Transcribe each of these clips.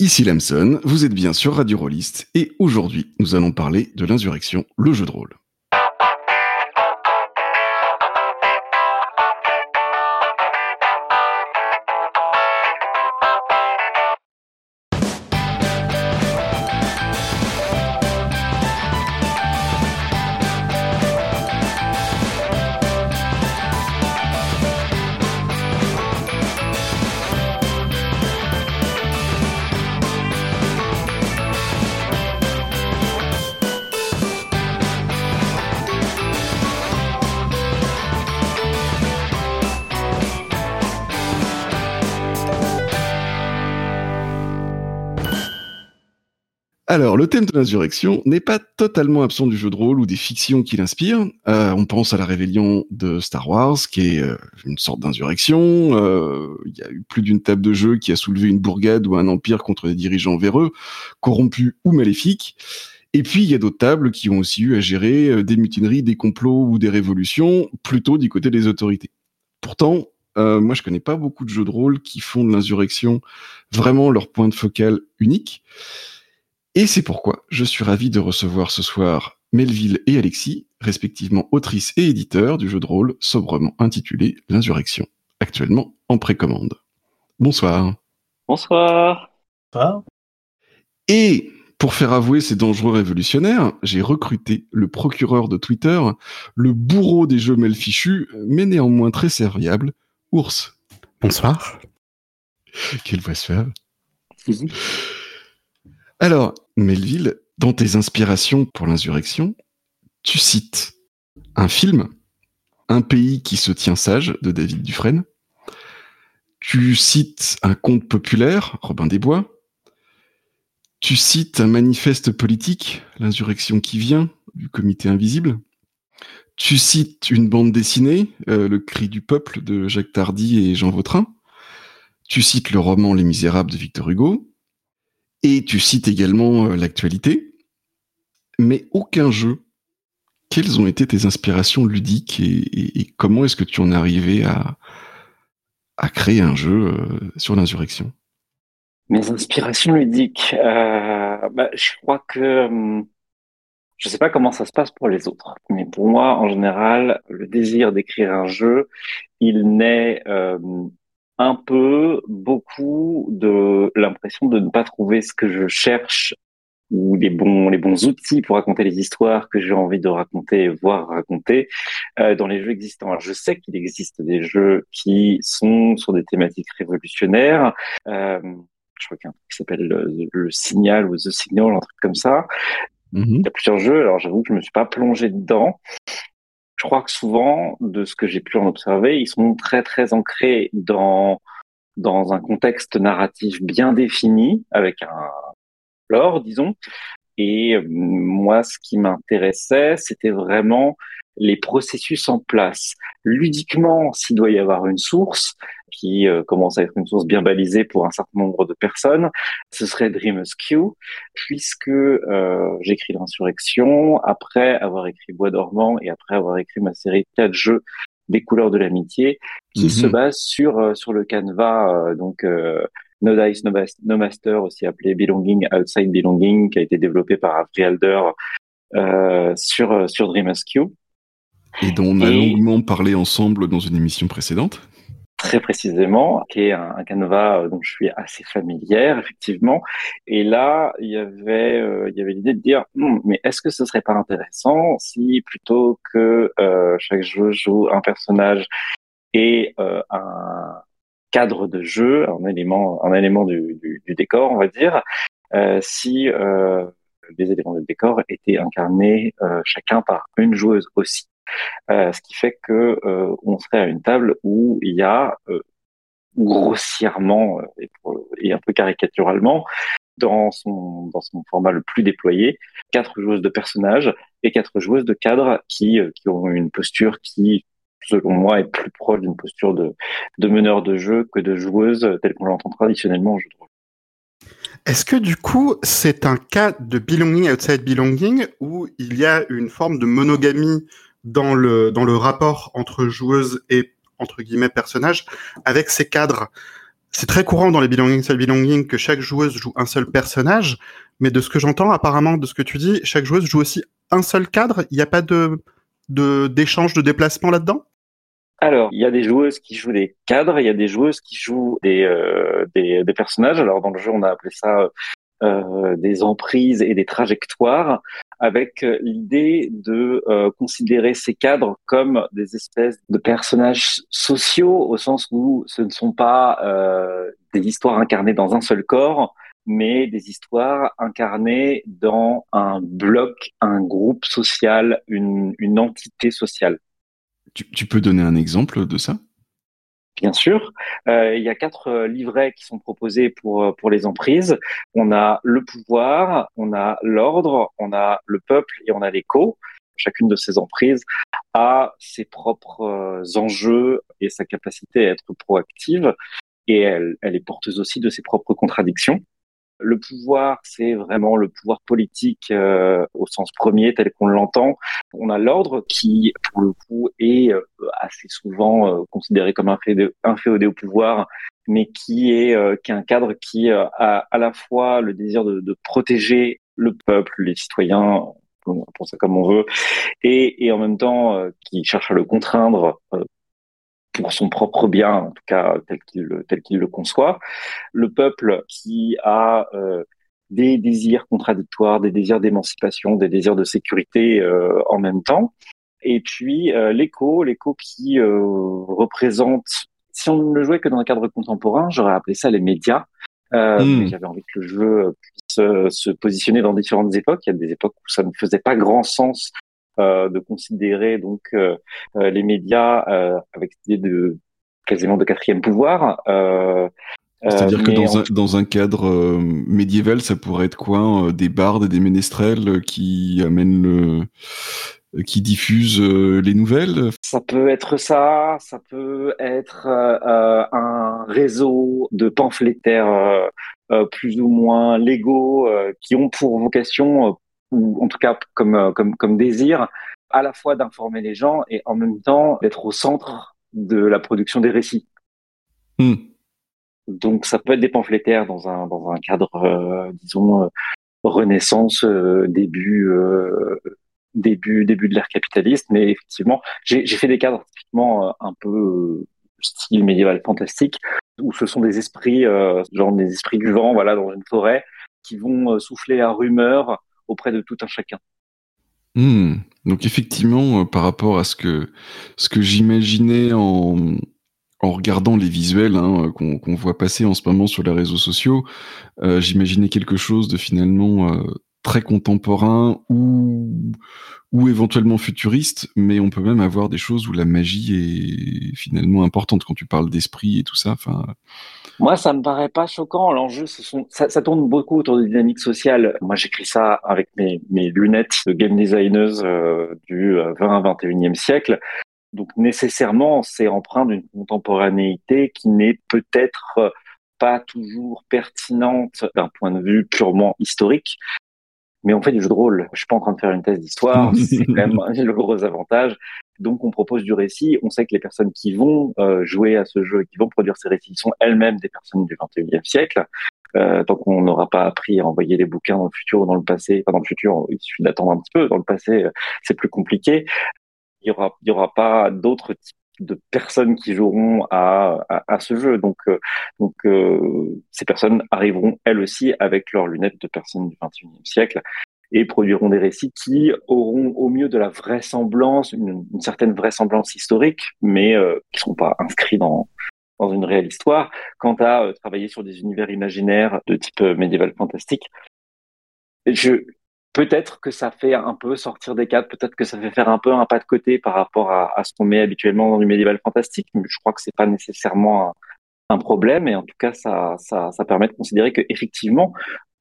Ici Lamson, vous êtes bien sur Radio Rollist et aujourd'hui nous allons parler de l'insurrection, le jeu de rôle. Le thème de l'insurrection n'est pas totalement absent du jeu de rôle ou des fictions qui l'inspirent. Euh, on pense à la rébellion de Star Wars, qui est euh, une sorte d'insurrection. Euh, il y a eu plus d'une table de jeu qui a soulevé une bourgade ou un empire contre des dirigeants véreux, corrompus ou maléfiques. Et puis, il y a d'autres tables qui ont aussi eu à gérer des mutineries, des complots ou des révolutions, plutôt du côté des autorités. Pourtant, moi, je connais pas beaucoup de jeux de rôle qui font de l'insurrection vraiment leur point de focal unique. Et c'est pourquoi je suis ravi de recevoir ce soir Melville et Alexis, respectivement autrices et éditeurs du jeu de rôle sobrement intitulé L'Insurrection, actuellement en précommande. Bonsoir. Bonsoir. Et pour faire avouer ces dangereux révolutionnaires, j'ai recruté le procureur de Twitter, le bourreau des jeux mal fichus, mais néanmoins très serviable, Ours. Bonsoir. Quelle voix suave. Alors, Melville, dans tes inspirations pour l'insurrection, tu cites un film, Un pays qui se tient sage de David Dufresne. Tu cites un conte populaire, Robin des Bois. Tu cites un manifeste politique, L'insurrection qui vient, du Comité invisible. Tu cites une bande dessinée, euh, Le cri du peuple de Jacques Tardy et Jean Vautrin. Tu cites le roman Les Misérables de Victor Hugo. Et tu cites également euh, l'actualité, mais aucun jeu. Quelles ont été tes inspirations ludiques et, comment est-ce que tu en es arrivé à, créer un jeu euh, sur l'insurrection? Mes inspirations ludiques, euh, bah, je crois que hum, je ne sais pas comment ça se passe pour les autres, mais pour moi, en général, le désir d'écrire un jeu, il naît un peu, beaucoup de l'impression de ne pas trouver ce que je cherche ou les bons les bons outils pour raconter les histoires que j'ai envie de raconter, voire raconter euh, dans les jeux existants. Alors, je sais qu'il existe des jeux qui sont sur des thématiques révolutionnaires. Euh, je crois qu'il y a un truc qui s'appelle le, Signal ou The Signal, un truc comme ça. Mm-hmm. Il y a plusieurs jeux. Alors j'avoue que je me suis pas plongé dedans je crois que souvent, de ce que j'ai pu en observer, ils sont très très ancrés dans dans un contexte narratif bien défini, avec un lore, disons. Et euh, moi, ce qui m'intéressait, c'était vraiment les processus en place. Ludiquement, s'il doit y avoir une source qui euh, commence à être une source bien balisée pour un certain nombre de personnes, ce serait Dream Askew, puisque euh, j'écris l'insurrection après avoir écrit Bois dormant et après avoir écrit ma série de quatre jeux des couleurs de l'amitié, qui se mhm. base sur euh, sur le canevas euh, donc No Dice, no, Master, aussi appelé Belonging, Outside Belonging, qui a été développé par Avery Alder sur sur Dream Askew. Et dont on a longuement parlé ensemble dans une émission précédente. Très précisément, qui est un, canevas euh, dont je suis assez familière, effectivement. Et là, il y avait, euh, il y avait l'idée de dire, hmm, mais est-ce que ce serait pas intéressant si plutôt que euh, chaque jeu joue un personnage et un cadre de jeu, un élément, un élément du, du, du décor, on va dire, si les éléments du décor étaient incarnés chacun par une joueuse aussi. Euh, ce qui fait que euh, on serait à une table où il y a euh, grossièrement et, un peu caricaturalement dans son dans son format le plus déployé quatre joueuses de personnages et quatre joueuses de cadres qui ont une posture qui selon moi est plus proche d'une posture de de meneur de jeu que de joueuse telle qu'on l'entend traditionnellement en jeu. Est-ce que du coup, c'est un cas de belonging outside belonging où il y a une forme de monogamie dans le, dans le rapport entre joueuse et entre guillemets personnage avec ces cadres. c'est très courant dans les belonging seul belonging que chaque joueuse joue un seul personnage, mais de ce que j'entends apparemment de ce que tu dis, chaque joueuse joue aussi un seul cadre. Il n'y a pas de d'échange de, déplacement là-dedans? Alors, il y a des joueuses qui jouent des cadres, il y a des joueuses qui jouent des, euh, des, des, personnages. Alors, dans le jeu, on a appelé ça euh, des emprises et des trajectoires, avec euh, l'idée de euh, considérer ces cadres comme des espèces de personnages sociaux, au sens où ce ne sont pas des histoires incarnées dans un seul corps, mais des histoires incarnées dans un bloc, un groupe social, une, entité sociale. Tu peux donner un exemple de ça? Bien sûr. Euh, il y a quatre euh, livrets qui sont proposés pour euh, pour les emprises. On a le pouvoir, on a l'ordre, on a le peuple et on a l'écho. Chacune de ces emprises a ses propres enjeux et sa capacité à être proactive. Et elle, elle est porteuse aussi de ses propres contradictions. Le pouvoir, c'est vraiment le pouvoir politique euh, au sens premier tel qu'on l'entend. On a l'ordre qui, pour le coup, est euh, assez souvent euh, considéré comme un inféodé au pouvoir, mais qui est, qui est un cadre qui a à la fois le désir de, de protéger le peuple, les citoyens, on ça comme on veut, et, et en même temps qui cherche à le contraindre pour son propre bien, en tout cas tel qu'il tel qu'il le conçoit. Le peuple qui a euh, des désirs contradictoires, des désirs d'émancipation, des désirs de sécurité euh, en même temps. Et puis euh, l'écho, l'écho qui représente, si on ne le jouait que dans un cadre contemporain, j'aurais appelé ça les médias. Hmm. J'avais envie que le jeu puisse se positionner dans différentes époques. Il y a des époques où ça ne faisait pas grand sens euh, de considérer donc euh, euh, les médias avec l'idée de quasiment de quatrième pouvoir. C'est-à-dire que dans, un, dans un cadre médiéval, ça pourrait être quoi Des bardes et des ménestrels qui amènent le, qui diffusent les nouvelles? Ça peut être ça, ça peut être un réseau de pamphlétaires plus ou moins légaux qui ont pour vocation ou en tout cas comme, euh, comme, comme désir, à la fois d'informer les gens et en même temps d'être au centre de la production des récits. Hmm. Donc ça peut être des pamphlétaires dans un, dans un cadre, euh, disons, euh, renaissance, début, début, début de l'ère capitaliste, mais effectivement, j'ai fait des cadres typiquement un peu style médiéval fantastique, où ce sont des esprits, genre des esprits du vent, voilà, dans une forêt, qui vont souffler à rumeur auprès de tout un chacun. Hmm. Donc effectivement, euh, par rapport à ce que ce que j'imaginais en, en regardant les visuels hein, qu'on voit passer en ce moment sur les réseaux sociaux, euh, j'imaginais quelque chose de finalement euh, très contemporain ou ou éventuellement futuriste, mais on peut même avoir des choses où la magie est finalement importante quand tu parles d'esprit et tout ça. Moi, ça me paraît pas choquant. L'enjeu, ça, ça, tourne beaucoup autour de dynamiques sociales. Moi, j'écris ça avec mes, mes, lunettes de game designers euh, du 20 21e siècle. Donc, nécessairement, c'est empreint d'une contemporanéité qui n'est peut-être pas toujours pertinente d'un point de vue purement historique, mais on fait du jeu de rôle. Je suis pas en train de faire une thèse d'histoire, c'est quand même le gros avantage. Donc on propose du récit. On sait que les personnes qui vont euh, jouer à ce jeu, qui vont produire ces récits, sont elles-mêmes des personnes du 21e siècle. Euh, tant qu'on n'aura pas appris à envoyer les bouquins dans le futur ou dans le passé, enfin dans le futur, il suffit d'attendre un petit peu. Dans le passé, euh, c'est plus compliqué. Il y aura, il y aura pas d'autres types de personnes qui joueront à, à, ce jeu. Donc, euh, donc euh, ces personnes arriveront elles aussi avec leurs lunettes de personnes du 21e siècle et produiront des récits qui auront au mieux de la vraisemblance, une, certaine vraisemblance historique, mais euh, qui ne seront pas inscrits dans, dans une réelle histoire. Quant à travailler sur des univers imaginaires de type médiéval fantastique, je, peut-être que ça fait un peu sortir des cadres, peut-être que ça fait faire un peu un pas de côté par rapport à, ce qu'on met habituellement dans du médiéval fantastique, mais je crois que c'est pas nécessairement un, problème, et en tout cas, ça, ça, ça permet de considérer que effectivement,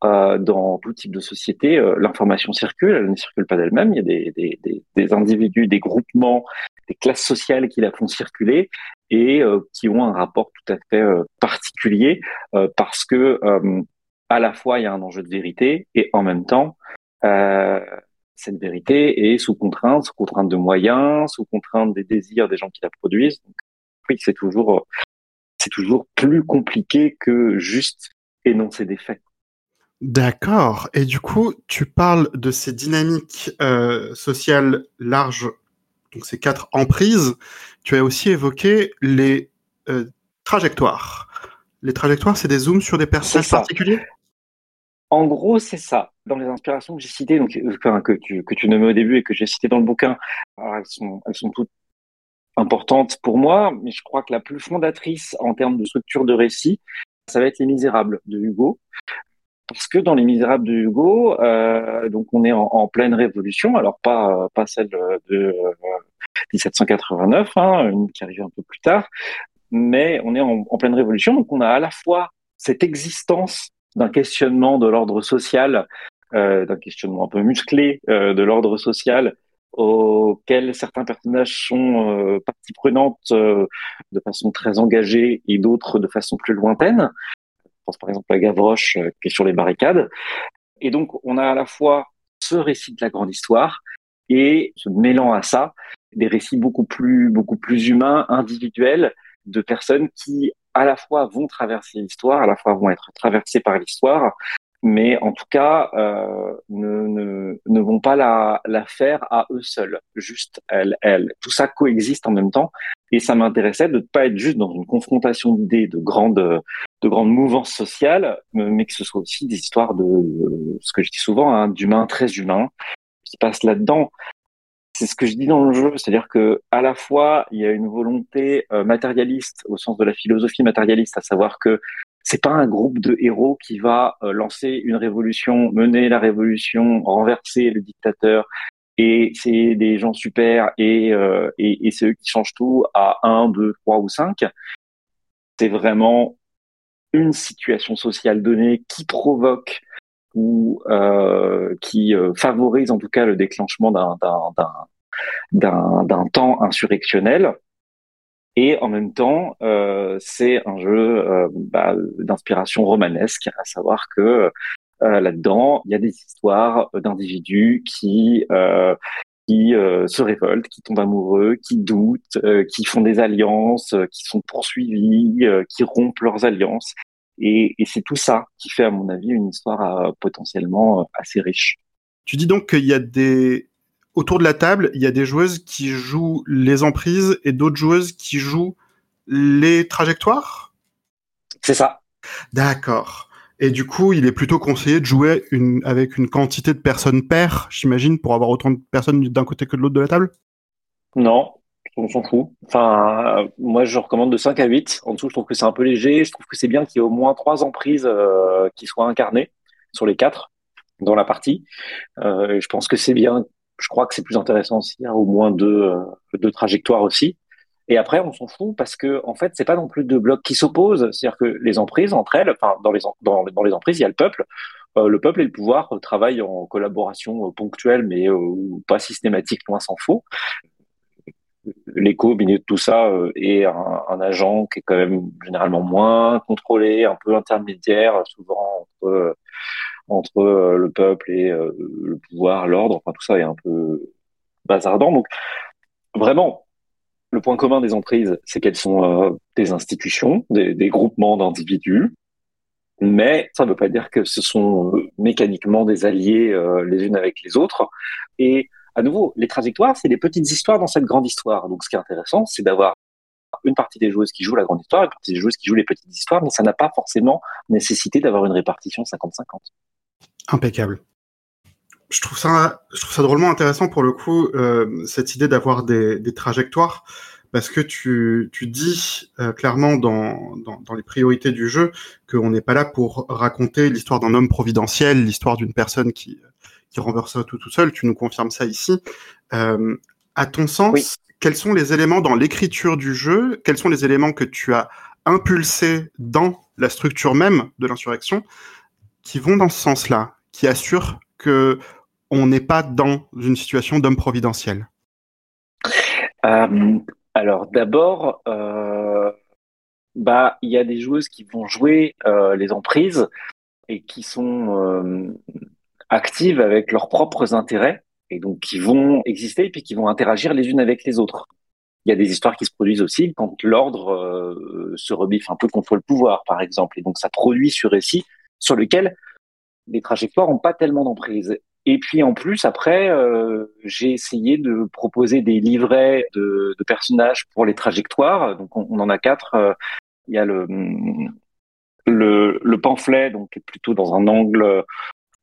euh, dans tout type de société, euh, l'information circule, elle ne circule pas d'elle-même, il y a des, des, des, individus, des groupements, des classes sociales qui la font circuler et euh, qui ont un rapport tout à fait euh, particulier parce que à la fois il y a un enjeu de vérité et en même temps euh, cette vérité est sous contrainte, sous contrainte de moyens, sous contrainte des désirs des gens qui la produisent. Donc, oui, c'est toujours c'est toujours plus compliqué que juste énoncer des faits. D'accord. Et du coup, tu parles de ces dynamiques euh, sociales larges, donc ces quatre emprises. Tu as aussi évoqué les euh, trajectoires. Les trajectoires, c'est des zooms sur des personnages particuliers? En gros, c'est ça. Dans les inspirations que j'ai citées, donc, que, tu, que tu nommais au début et que j'ai citées dans le bouquin, elles, sont, elles sont toutes importantes pour moi, mais je crois que la plus fondatrice en termes de structure de récit, ça va être Les Misérables de Hugo. Parce que dans Les Misérables de Hugo, euh, donc on est en, pleine révolution, alors pas pas celle de 1789, euh, hein, une qui arrive un peu plus tard, mais on est en, pleine révolution, donc on a à la fois cette existence d'un questionnement de l'ordre social, euh, d'un questionnement un peu musclé euh, de l'ordre social, auquel certains personnages sont partie prenante de façon très engagée et d'autres de façon plus lointaine pense par exemple à Gavroche euh, qui est sur les barricades. Et donc, on a à la fois ce récit de la grande histoire et se mêlant à ça, des récits beaucoup plus, beaucoup plus humains, individuels, de personnes qui à la fois vont traverser l'histoire, à la fois vont être traversées par l'histoire, mais en tout cas euh, ne, ne, ne, vont pas la, la faire à eux seuls, juste elles, elles. Tout ça coexiste en même temps, et ça m'intéressait de ne pas être juste dans une confrontation d'idées de grandes, de grandes mouvances sociales, mais que ce soit aussi des histoires de, ce que je dis souvent, hein, d'humains très humains qui passent là-dedans. C'est ce que je dis dans le jeu, c'est-à-dire que à la fois il y a une volonté euh, matérialiste au sens de la philosophie matérialiste, à savoir que c'est pas un groupe de héros qui va euh, lancer une révolution, mener la révolution, renverser le dictateur. Et c'est des gens super et, euh, et, et c'est eux qui changent tout à 1, 2, 3 ou 5. C'est vraiment une situation sociale donnée qui provoque ou euh, qui euh, favorise en tout cas le déclenchement d'un d'un temps insurrectionnel et en même temps, euh, c'est un jeu euh, bah, d'inspiration romanesque, à savoir que euh, là-dedans, il y a des histoires d'individus qui qui se révoltent, qui tombent amoureux, qui doutent, qui font des alliances, qui sont poursuivis, qui rompent leurs alliances. Et, et c'est tout ça qui fait, à mon avis, une histoire potentiellement assez riche. Tu dis donc qu'il y a des autour de la table, il y a des joueuses qui jouent les emprises et d'autres joueuses qui jouent les trajectoires? C'est ça. D'accord. Et du coup, il est plutôt conseillé de jouer une, avec une quantité de personnes paires, j'imagine, pour avoir autant de personnes d'un côté que de l'autre de la table? Non, on s'en fout. Enfin, moi, je recommande de 5 à 8. En dessous, je trouve que c'est un peu léger. Je trouve que c'est bien qu'il y ait au moins 3 emprises euh, qui soient incarnées sur les 4 dans la partie. Euh, je pense que c'est bien je crois que c'est plus intéressant y a au moins deux, euh, deux trajectoires aussi. Et après, on s'en fout parce que en fait, c'est pas non plus deux blocs qui s'opposent. C'est-à-dire que les emprises entre elles, enfin dans les dans, dans les emprises, il y a le peuple. Euh, le peuple et le pouvoir travaillent en collaboration euh, ponctuelle, mais pas systématique, loin s'en faut. L'écho au milieu de tout ça est un, agent qui est quand même généralement moins contrôlé, un peu intermédiaire, souvent entre entre euh, le peuple et euh, le pouvoir, l'ordre, enfin tout ça est un peu bazardant. Donc vraiment, le point commun des emprises, c'est qu'elles sont euh, des institutions, des, des groupements d'individus, mais ça ne veut pas dire que ce sont mécaniquement des alliés les unes avec les autres. Et à nouveau, les trajectoires, c'est des petites histoires dans cette grande histoire. Donc ce qui est intéressant, c'est d'avoir une partie des joueuses qui jouent la grande histoire, une partie des joueuses qui jouent les petites histoires, mais ça n'a pas forcément nécessité d'avoir une répartition 50-50. Impeccable. Je trouve ça, je trouve ça drôlement intéressant pour le coup, euh, cette idée d'avoir des, des, trajectoires, parce que tu, tu dis euh, clairement dans, dans, dans, les priorités du jeu qu'on n'est pas là pour raconter l'histoire d'un homme providentiel, l'histoire d'une personne qui, qui renverse tout tout seul. Tu nous confirmes ça ici. Euh, à ton sens, quels sont les éléments dans l'écriture du jeu Quels sont les éléments que tu as impulsés dans la structure même de l'insurrection qui vont dans ce sens-là, qui assurent que on n'est pas dans une situation d'homme providentiel euh, Alors d'abord, euh, bah il y a des joueuses qui vont jouer euh, les emprises et qui sont actives avec leurs propres intérêts et donc qui vont exister et puis qui vont interagir les unes avec les autres. il y a des histoires qui se produisent aussi quand l'ordre se rebiffe un peu contre le pouvoir, par exemple. Et donc, ça produit ce récit sur lequel les trajectoires n'ont pas tellement d'emprise. Et puis en plus, après, euh, j'ai essayé de proposer des livrets de, personnages pour les trajectoires. Donc on, en a quatre. Euh, il y a le, le, le pamphlet, donc qui est plutôt dans un angle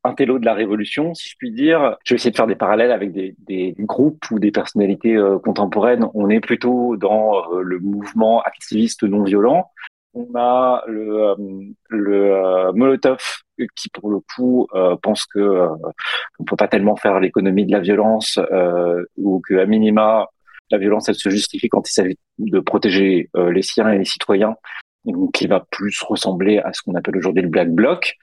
intello de la révolution, si je puis dire. Je vais essayer de faire des parallèles avec des, groupes ou des personnalités euh, contemporaines. On est plutôt dans le mouvement activiste non violent. On a le, le Molotov qui pour le coup euh, pense que euh, on peut pas tellement faire l'économie de la violence euh, ou que à minima la violence elle se justifie quand il s'agit de protéger euh, les siens et les citoyens. Donc qui va plus ressembler à ce qu'on appelle aujourd'hui le black bloc.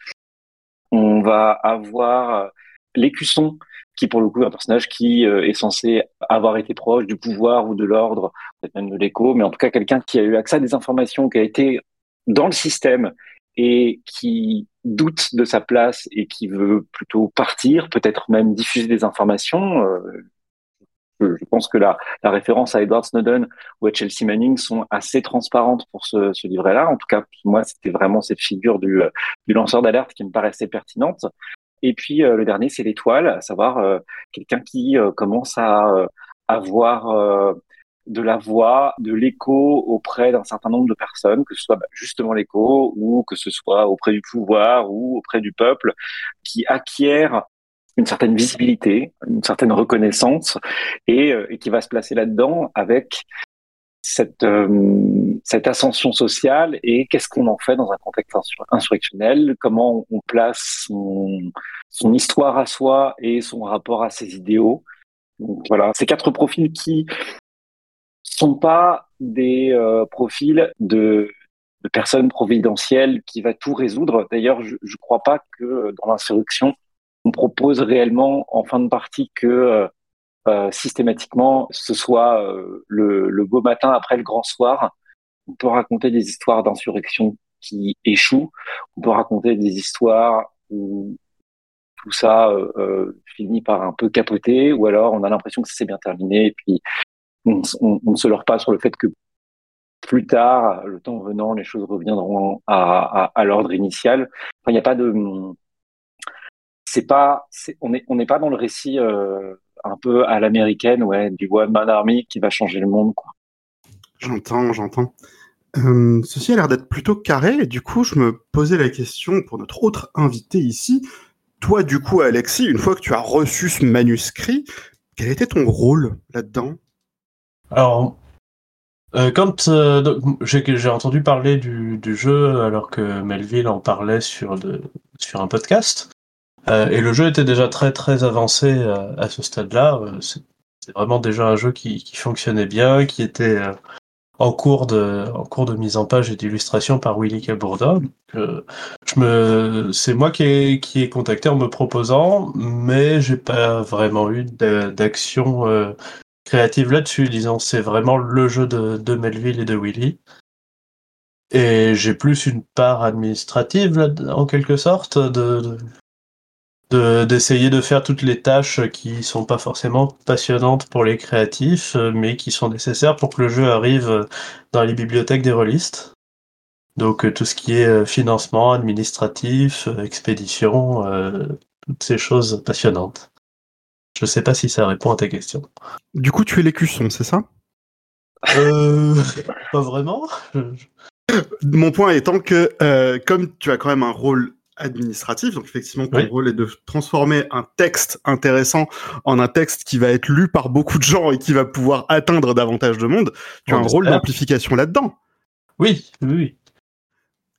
On va avoir l'écusson qui pour le coup est un personnage qui est censé avoir été proche du pouvoir ou de l'ordre, peut-être même de l'écho, mais en tout cas quelqu'un qui a eu accès à des informations, qui a été dans le système et qui doute de sa place et qui veut plutôt partir, peut-être même diffuser des informations. Euh, je pense que la, la, référence à Edward Snowden ou à Chelsea Manning sont assez transparentes pour ce, ce livret-là. En tout cas, moi, c'était vraiment cette figure du, du lanceur d'alerte qui me paraissait pertinente. Et puis euh, le dernier, c'est l'étoile, à savoir euh, quelqu'un qui commence à avoir de la voix, de l'écho auprès d'un certain nombre de personnes, que ce soit bah, justement l'écho ou que ce soit auprès du pouvoir ou auprès du peuple, qui acquiert une certaine visibilité, une certaine reconnaissance et, euh, qui va se placer là-dedans avec cette, euh, cette ascension sociale et qu'est-ce qu'on en fait dans un contexte insurrectionnel, comment on place son, son histoire à soi et son rapport à ses idéaux? Donc voilà, ces quatre profils qui sont pas des euh, profils de, de, personnes providentielles qui va tout résoudre. D'ailleurs, je ne crois pas que dans l'insurrection, on propose réellement en fin de partie que euh, euh systématiquement ce soit euh, le, beau matin après le grand soir. On peut raconter des histoires d'insurrection qui échouent. On peut raconter des histoires où tout ça euh, finit par un peu capoter, ou alors on a l'impression que c'est bien terminé et puis on, ne se leurre pas sur le fait que plus tard, le temps venant, les choses reviendront à, l'ordre initial. il n'y a pas de, c'est pas, on n'est pas dans le récit un peu à l'américaine, ouais, du one man army qui va changer le monde, quoi. J'entends, j'entends. Euh, ceci a l'air d'être plutôt carré, et du coup, je me posais la question pour notre autre invité ici. Toi, du coup, Alexis, une fois que tu as reçu ce manuscrit, quel était ton rôle là-dedans? Alors, euh, quand euh, j'ai entendu parler du, du, jeu alors que Melville en parlait sur, de, sur un podcast, euh, et le jeu était déjà très très avancé euh, à ce stade-là. Euh, c'est vraiment déjà un jeu qui, qui, fonctionnait bien, qui était en cours de en cours de mise en page et d'illustration par Willy Cabourda. c'est moi qui ai qui ai contacté en me proposant, mais j'ai pas vraiment eu d'action créative là-dessus, disons. C'est vraiment le jeu de, de, Melville et de Willy. Et j'ai plus une part administrative, en quelque sorte, de, d'essayer de, faire toutes les tâches qui sont pas forcément passionnantes pour les créatifs, mais qui sont nécessaires pour que le jeu arrive dans les bibliothèques des relistes. Donc tout ce qui est euh, financement, administratif, euh, expédition, euh, toutes ces choses passionnantes. Je sais pas si ça répond à ta question. Du coup, tu es l'écusson, c'est ça? Euh, Pas vraiment. Mon point étant que, euh, comme tu as quand même un rôle administratif, donc effectivement, ton rôle est de transformer un texte intéressant en un texte qui va être lu par beaucoup de gens et qui va pouvoir atteindre davantage de monde, tu as un rôle d'amplification là-dedans. Oui, oui, oui.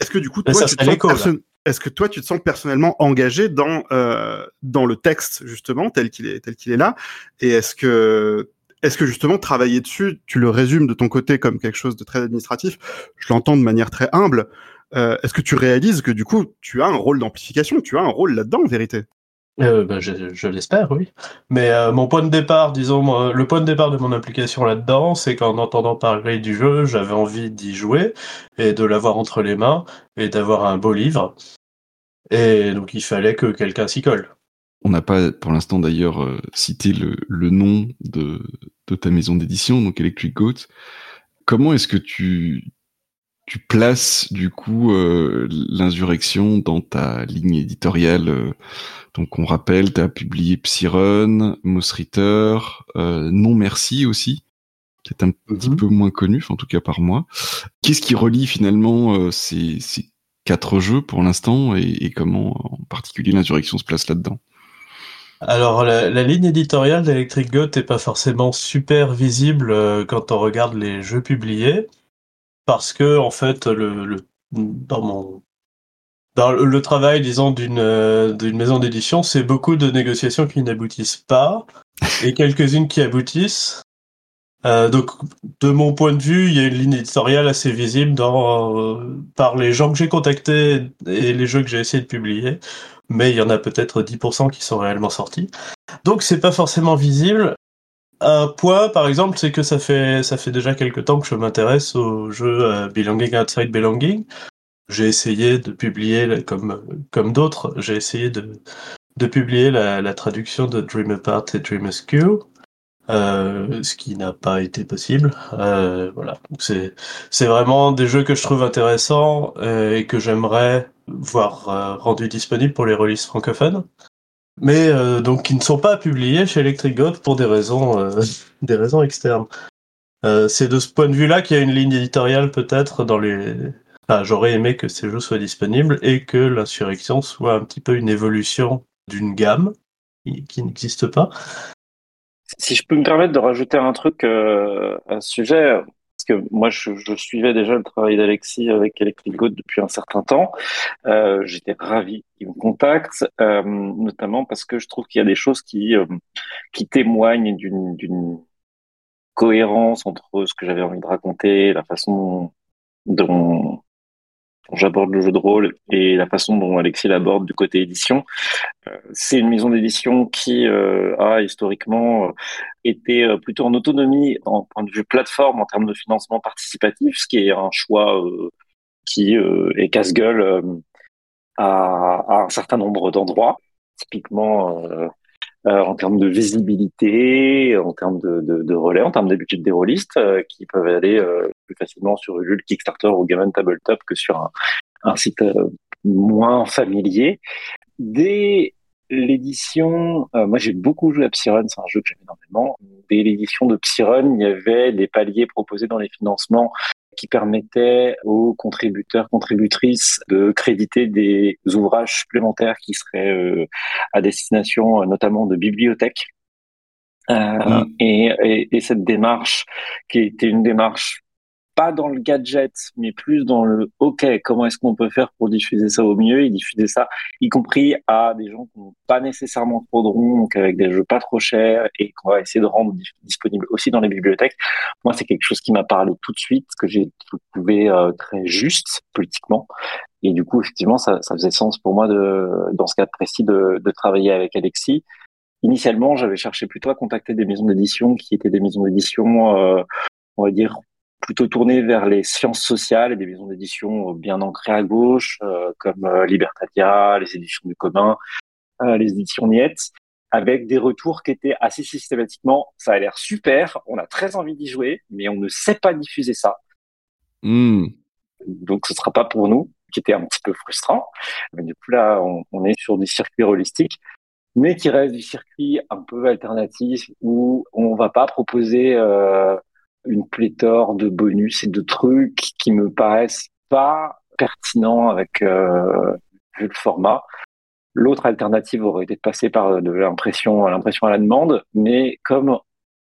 Est-ce que du coup, toi, tu te sens est-ce que toi, tu te sens personnellement engagé dans euh, dans le texte justement tel qu'il est tel qu'il est là? Et est-ce que est-ce que justement travailler dessus, tu le résumes de ton côté comme quelque chose de très administratif? Je l'entends de manière très humble. Euh, est-ce que tu réalises que du coup, tu as un rôle d'amplification, tu as un rôle là-dedans en vérité? Euh, bah, je, je l'espère, oui. Mais euh, mon point de départ, disons, le point de départ de mon implication là-dedans, c'est qu'en entendant parler du jeu, j'avais envie d'y jouer et de l'avoir entre les mains et d'avoir un beau livre. Et donc il fallait que quelqu'un s'y colle. On n'a pas pour l'instant d'ailleurs euh, cité le, le nom de, de ta maison d'édition, donc Electric Goat. Comment est-ce que tu, tu places du coup euh, l'insurrection dans ta ligne éditoriale euh, Donc on rappelle, tu as publié Psyrun, Moss Ritter, euh, Non Merci aussi, qui est un petit Mhm. peu moins connu, en tout cas par moi. Qu'est-ce qui relie finalement euh, ces, ces quatre jeux pour l'instant et, et comment en particulier l'insurrection se place là-dedans? Alors, la, la ligne éditoriale d'Electric Goat n'est pas forcément super visible euh, quand on regarde les jeux publiés, parce que, en fait, le, le- dans mon, dans le, travail, disons, d'une euh, d'une maison d'édition, c'est beaucoup de négociations qui n'aboutissent pas, et quelques-unes qui aboutissent. Euh, donc, de mon point de vue, il y a une ligne éditoriale assez visible dans, euh, par les gens que j'ai contactés et les jeux que j'ai essayé de publier, mais il y en a peut-être 10% qui sont réellement sortis. Donc, c'est pas forcément visible. Un point, par exemple, c'est que ça fait, ça fait déjà quelques temps que je m'intéresse au jeu euh, Belonging Outside Belonging. J'ai essayé de publier, comme, comme d'autres, j'ai essayé de, de publier la, la traduction de Dream Apart et Dream Askew. Euh, ce qui n'a pas été possible. Euh, voilà, c'est vraiment des jeux que je trouve intéressants euh, et que j'aimerais voir euh, rendus disponibles pour les releases francophones, mais euh, donc qui ne sont pas publiés chez Electric Goat pour des raisons euh, des raisons externes. Euh, c'est de ce point de vue-là qu'il y a une ligne éditoriale peut-être dans les. Enfin, j'aurais aimé que ces jeux soient disponibles et que l'insurrection soit un petit peu une évolution d'une gamme qui, qui n'existe pas. Si je peux me permettre de rajouter un truc euh, à ce sujet, parce que moi je, suivais déjà le travail d'Alexis avec Electric Goat depuis un certain temps, euh, j'étais ravi qu'il me contacte, euh, notamment parce que je trouve qu'il y a des choses qui euh, qui témoignent d'une cohérence entre ce que j'avais envie de raconter, la façon dont, j'aborde le jeu de rôle et la façon dont Alexis l'aborde du côté édition. Euh, c'est une maison d'édition qui euh, a historiquement euh, été euh, plutôt en autonomie en point de vue plateforme en termes de financement participatif, ce qui est un choix euh, qui euh, est casse-gueule à, à un certain nombre d'endroits, typiquement euh, en termes de visibilité, en termes de, de, de relais, en termes d'habitude des rôlistes, euh, qui peuvent aller euh, plus facilement sur Ulule, Kickstarter ou Gammon Tabletop que sur un, un site euh, moins familier. Dès l'édition, euh, moi j'ai beaucoup joué à Psyrun, c'est un jeu que j'aime énormément. Dès l'édition de Psyrun, il y avait des paliers proposés dans les financements qui permettaient aux contributeurs, contributrices de créditer des ouvrages supplémentaires qui seraient euh, à destination euh, notamment de bibliothèques. Euh, Mm. et, et, et cette démarche, qui était une démarche pas dans le gadget, mais plus dans le OK, comment est-ce qu'on peut faire pour diffuser ça au mieux et diffuser ça, y compris à des gens qui n'ont pas nécessairement trop de ronds, donc avec des jeux pas trop chers et qu'on va essayer de rendre dis- disponible aussi dans les bibliothèques. Moi, c'est quelque chose qui m'a parlé tout de suite, que j'ai trouvé euh, très juste politiquement. Et du coup, effectivement, ça, ça faisait sens pour moi de, dans ce cas précis, de, de travailler avec Alexis. Initialement, j'avais cherché plutôt à contacter des maisons d'édition qui étaient des maisons d'édition, euh, on va dire, plutôt tournées vers les sciences sociales et des maisons d'édition bien ancrées à gauche, euh, comme euh, Libertalia, les éditions du commun, euh, les éditions Nietzsche, avec des retours qui étaient assez systématiquement, ça a l'air super, on a très envie d'y jouer, mais on ne sait pas diffuser ça, Hmm. donc ce sera pas pour nous, qui était un petit peu frustrant. Mais du coup là, on, on est sur du circuit holistique, mais qui reste du circuit un peu alternatif où on va pas proposer euh, une pléthore de bonus et de trucs qui me paraissent pas pertinents avec euh, vu le format. L'autre alternative aurait été de passer par de l'impression à l'impression à la demande, mais comme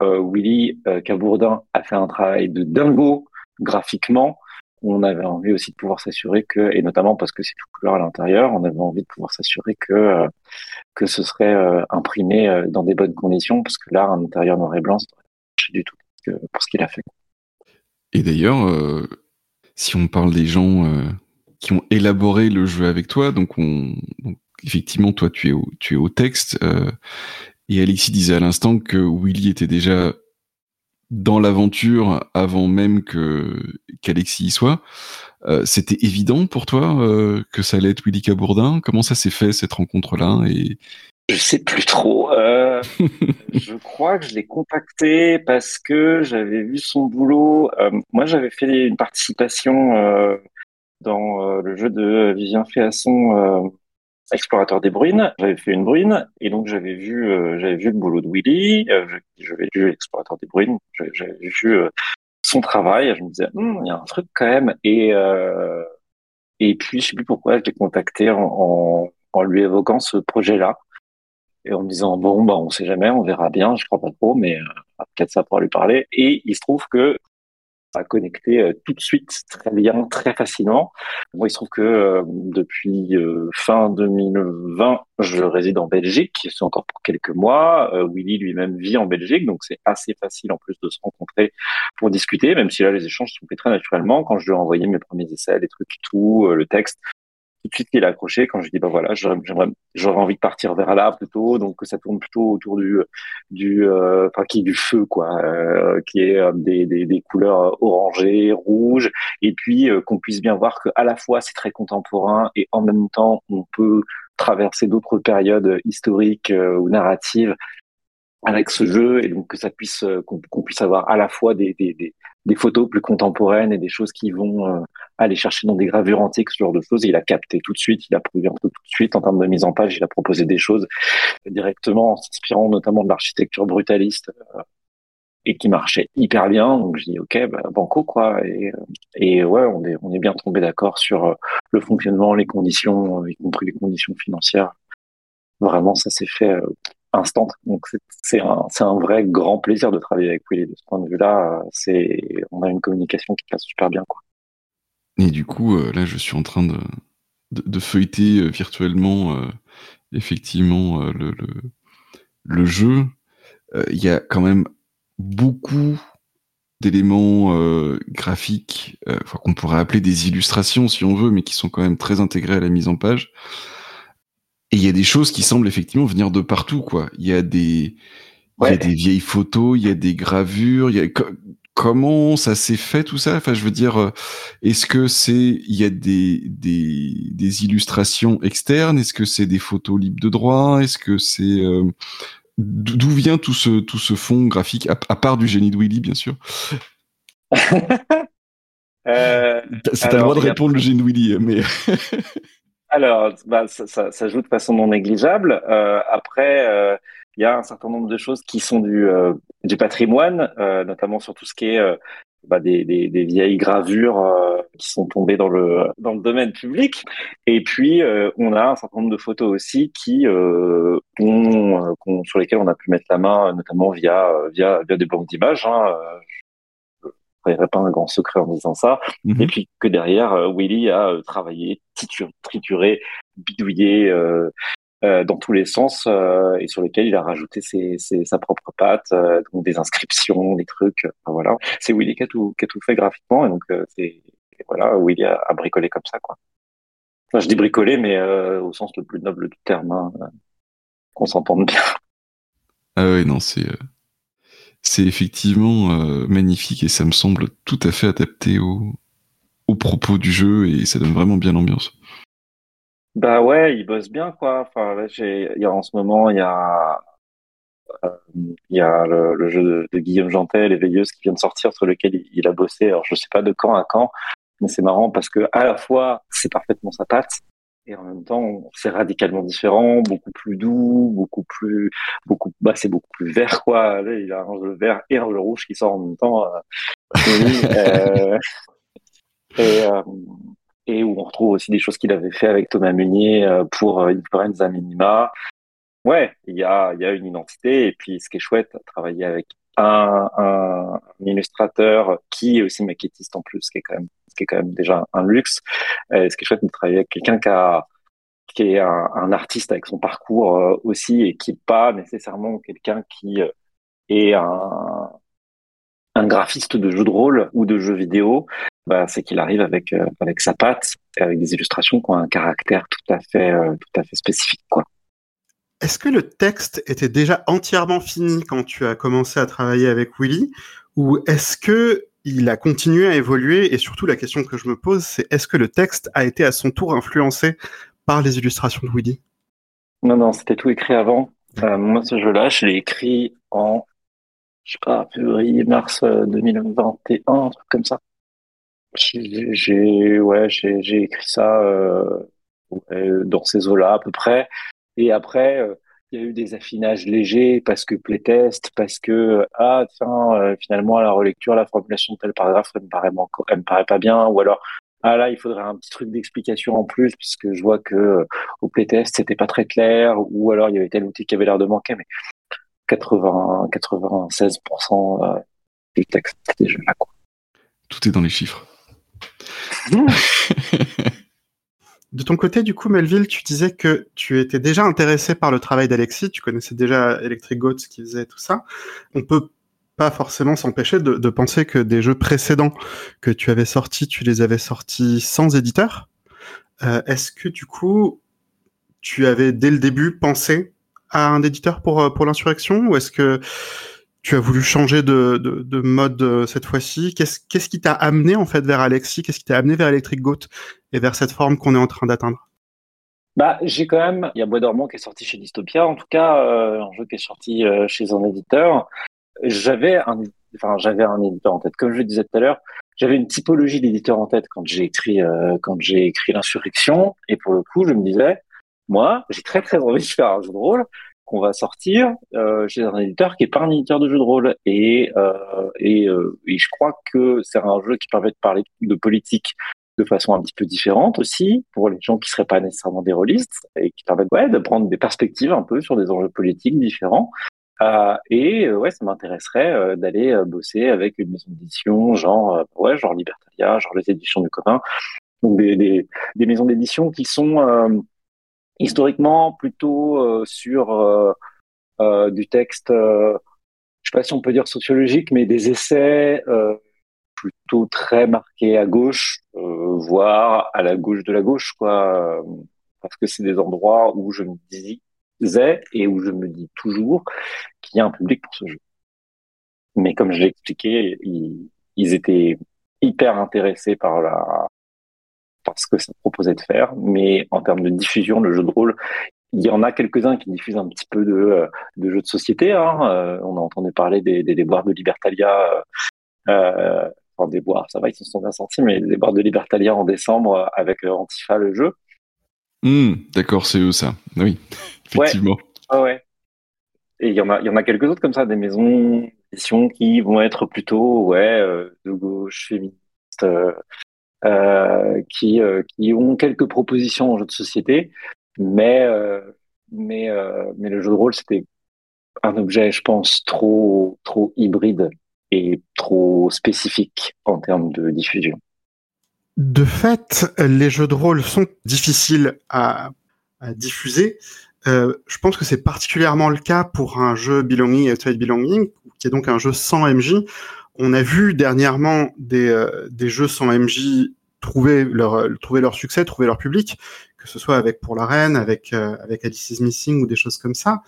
euh, Willy euh, Cabourdin a fait un travail de dingo graphiquement, on avait envie aussi de pouvoir s'assurer que, et notamment parce que c'est tout couleur à l'intérieur, on avait envie de pouvoir s'assurer que euh, que ce serait euh, imprimé euh, dans des bonnes conditions, parce que là, un intérieur noir et blanc, ça du tout pour ce qu'il a fait. Et d'ailleurs, euh, si on parle des gens euh, qui ont élaboré le jeu avec toi, donc on, donc effectivement, toi, tu es au, texte, euh, et Alexis disait à l'instant que Willy était déjà dans l'aventure avant même qu'Alexis y soit. C'était évident pour toi que ça allait être Willy Cabourdin? Comment ça s'est fait cette rencontre-là? Je sais plus trop. Euh, je crois que je l'ai contacté parce que j'avais vu son boulot. Euh, moi, j'avais fait une participation euh, dans le jeu de Vivien Féasson, Explorateur des bruines. J'avais fait une bruine et donc j'avais vu, j'avais vu le boulot de Willy. j'avais vu Explorateur des bruines. J'avais vu son travail. Je me disais, hum, il y a un truc quand même. Et et puis, je sais plus pourquoi, je l'ai contacté en, en lui évoquant ce projet-là et en me disant bon bah on sait jamais, on verra bien, je crois pas trop, mais euh, peut-être ça pourra lui parler. Et il se trouve que ça a connecté euh, tout de suite très bien, très facilement. Moi, il se trouve que euh, depuis fin 2020, je réside en Belgique, c'est encore pour quelques mois. Willy lui-même vit en Belgique, donc c'est assez facile en plus de se rencontrer pour discuter, même si là les échanges sont faits très naturellement. Quand je lui ai envoyé mes premiers essais, les trucs, tout, le texte, tout de suite il a accroché quand je dis bah voilà j'aurais j'aurais envie de partir vers là plutôt. Donc que ça tourne plutôt autour du du euh, enfin qui est du feu quoi euh, qui est euh, des, des, des couleurs orangées rouges. Et puis qu'on puisse bien voir que à la fois c'est très contemporain et en même temps on peut traverser d'autres périodes historiques ou narratives avec ce jeu. Et donc que ça puisse qu'on puisse avoir à la fois des, des, des, des photos plus contemporaines et des choses qui vont euh, aller chercher dans des gravures antiques, ce genre de choses. il a capté tout de suite, il a prouvé un peu tout de suite en termes de mise en page, il a proposé des choses directement en s'inspirant notamment de l'architecture brutaliste euh, et qui marchait hyper bien. Donc je dis ok, bah, banco quoi. Et, et ouais, on est on est bien tombé d'accord sur euh, le fonctionnement, les conditions, y compris les conditions financières. Vraiment, ça s'est fait instant. Donc c'est un, vrai grand plaisir de travailler avec Willy de ce point de vue-là. C'est on a une communication qui passe super bien. Et du coup, euh, là, je suis en train de, feuilleter euh, virtuellement euh, effectivement le, jeu. Il y a quand même beaucoup d'éléments graphiques, qu'on pourrait appeler des illustrations si on veut, mais qui sont quand même très intégrés à la mise en page. Et il y a des choses qui semblent effectivement venir de partout, quoi. Il y a des, il y a des vieilles photos, il y a des gravures, il y a comment ça s'est fait tout ça? Enfin, je veux dire, euh, est-ce que c'est il y a des des, des illustrations externes? Est-ce que c'est des photos libres de droit? Est-ce que c'est euh, d'où vient tout ce tout ce fond graphique à, part du génie de Willy, bien sûr? Euh, C'est à moi de répondre le génie de Willy, mais Alors, bah, ça, ça, ça, joue de façon non négligeable. Euh, après, euh, il y a un certain nombre de choses qui sont du, euh, du patrimoine, euh, notamment sur tout ce qui est euh, bah, des, des, des, vieilles gravures qui sont tombées dans le, dans le domaine public. Et puis, on a un certain nombre de photos aussi qui, ont, sur lesquelles on a pu mettre la main, notamment via, via, via des banques d'images. Hein ferait pas un grand secret en disant ça. Mhm. Et puis que derrière, euh, Willy a euh, travaillé, trituré, bidouillé euh, dans tous les sens euh, et sur lesquels il a rajouté ses, ses, sa propre patte, donc des inscriptions, des trucs. voilà, c'est Willy qui a tout, qui a tout fait graphiquement et donc c'est voilà, Willy a, a, bricolé comme ça quoi. Enfin, je dis bricolé, mais au sens le plus noble du terme, hein, qu'on s'entende bien. Ah oui, non, c'est c'est effectivement euh, magnifique et ça me semble tout à fait adapté au, au propos du jeu et ça donne vraiment bien l'ambiance. Bah ouais, il bosse bien quoi. Enfin, là, en ce moment, il y a euh, y a le, jeu de, Guillaume Jantel, Les Veilleuses, qui vient de sortir, sur lequel il, il, a bossé. Alors, je sais pas de quand à quand, mais c'est marrant parce que à la fois, c'est parfaitement sa patte, et en même temps c'est radicalement différent beaucoup plus doux beaucoup plus beaucoup bah c'est beaucoup plus vert quoi. Il a un jeu vert et un jeu rouge qui sort en même temps euh, euh, et, euh, et où on retrouve aussi des choses qu'il avait fait avec Thomas Munier euh, pour Influenza Minima. Ouais il y a y a une identité. Et puis ce qui est chouette travailler avec un, un, illustrateur qui est aussi maquettiste en plus, qui est quand même, ce qui est quand même déjà un luxe. Euh, ce qui est chouette de travailler avec quelqu'un qui a qui est un, artiste avec son parcours euh, aussi et qui n'est pas nécessairement quelqu'un qui euh, est un, un graphiste de jeux de rôle ou de jeux vidéo, bah, c'est qu'il arrive avec avec sa patte, avec des illustrations qui ont un caractère tout à fait tout à fait spécifique quoi. Est-ce que le texte était déjà entièrement fini quand tu as commencé à travailler avec Willy? Ou est-ce que il a continué à évoluer et surtout la question que je me pose c'est est-ce que le texte a été à son tour influencé par les illustrations de Willy Non, non, c'était tout écrit avant. Euh, moi, ce jeu-là, je l'ai écrit en, je sais pas, février, mars 2021, un truc comme ça. J'ai, ouais, j'ai écrit ça euh, dans ces eaux-là à peu près. Et après, euh, il y a eu des affinages légers parce que playtest, parce que ah tiens, euh, finalement à la relecture, la formulation de tel paragraphe, elle me paraît, elle me paraît pas bien, ou alors ah là, il faudrait un petit truc d'explication en plus puisque je vois que euh, au playtest c'était pas très clair, ou alors il y avait tel outil qui avait l'air de manquer, mais 80, 96% du texte déjà là. Quoi. Tout est dans les chiffres. De ton côté, du coup, Melville, tu disais que tu étais déjà intéressé par le travail d'Alexis, tu connaissais déjà Electric Goats qui faisait tout ça. On peut pas forcément s'empêcher de, penser que des jeux précédents que tu avais sortis, tu les avais sortis sans éditeur. Euh, est-ce que du coup, tu avais dès le début pensé à un éditeur pour, pour l'insurrection ou est-ce que tu as voulu changer de, de, mode euh, cette fois-ci. Qu'est-ce qui t'a amené en fait vers Alexis? Qu'est-ce qui t'a amené vers Electric Goat et vers cette forme qu'on est en train d'atteindre? Bah, j'ai quand même, il y a Bois dormant qui est sorti chez Dystopia, en tout cas, euh, un jeu qui est sorti euh, chez un éditeur. J'avais un, enfin, j'avais un éditeur en tête. Comme je le disais tout à l'heure, j'avais une typologie d'éditeur en tête quand j'ai écrit, quand j'ai écrit l'insurrection. Et pour le coup, je me disais, moi, j'ai très très envie de faire un jeu de rôle qu'on va sortir euh, chez un éditeur qui est pas un éditeur de jeux de rôle. Et euh, euh, et, je crois que c'est un jeu qui permet de parler de politique de façon un petit peu différente aussi pour les gens qui seraient pas nécessairement des rôlistes et qui permettent ouais, de prendre des perspectives un peu sur des enjeux politiques différents. Et ouais ça m'intéresserait d'aller bosser avec une maison d'édition genre ouais genre Libertalia genre les éditions du commun. Donc des, des maisons d'édition qui sont historiquement plutôt euh, sur euh, euh, du texte, je sais pas si on peut dire sociologique, mais des essais plutôt très marqués à gauche, voire à la gauche de la gauche, quoi, parce que c'est des endroits où je me disais et où je me dis toujours qu'il y a un public pour ce jeu. Mais comme je l'ai expliqué, ils, étaient hyper intéressés par la parce que ça proposait de faire. Mais en termes de diffusion, le jeu de rôle, il y en a quelques-uns qui diffusent un petit peu de, euh, de jeux de société. Hein. Euh, on a entendu parler des, des déboires de Libertalia. Euh, enfin, déboires, ça va, ils se sont bien sortis, mais les déboires de Libertalia en décembre avec Antifa, le jeu. Hmm, d'accord, c'est eux ça. Oui, effectivement. Ouais. ouais. Et il y en a, il y en a quelques autres comme ça, des maisons d'édition qui vont être plutôt, ouais, de gauche, féministes, euh, qui, euh, qui ont quelques propositions en jeu de société, mais, euh, mais, mais le jeu de rôle, c'était un objet, je pense, trop, trop hybride et trop spécifique en termes de diffusion. De fait, les jeux de rôle sont difficiles à, diffuser. Euh, je pense que c'est particulièrement le cas pour un jeu Belonging et Outside Belonging, qui est donc un jeu sans MJ, on a vu dernièrement des, euh, des jeux sans MJ trouver leur, euh, trouver leur succès, trouver leur public, que ce soit avec Pour la Reine, avec, euh, avec Alice is Missing ou des choses comme ça.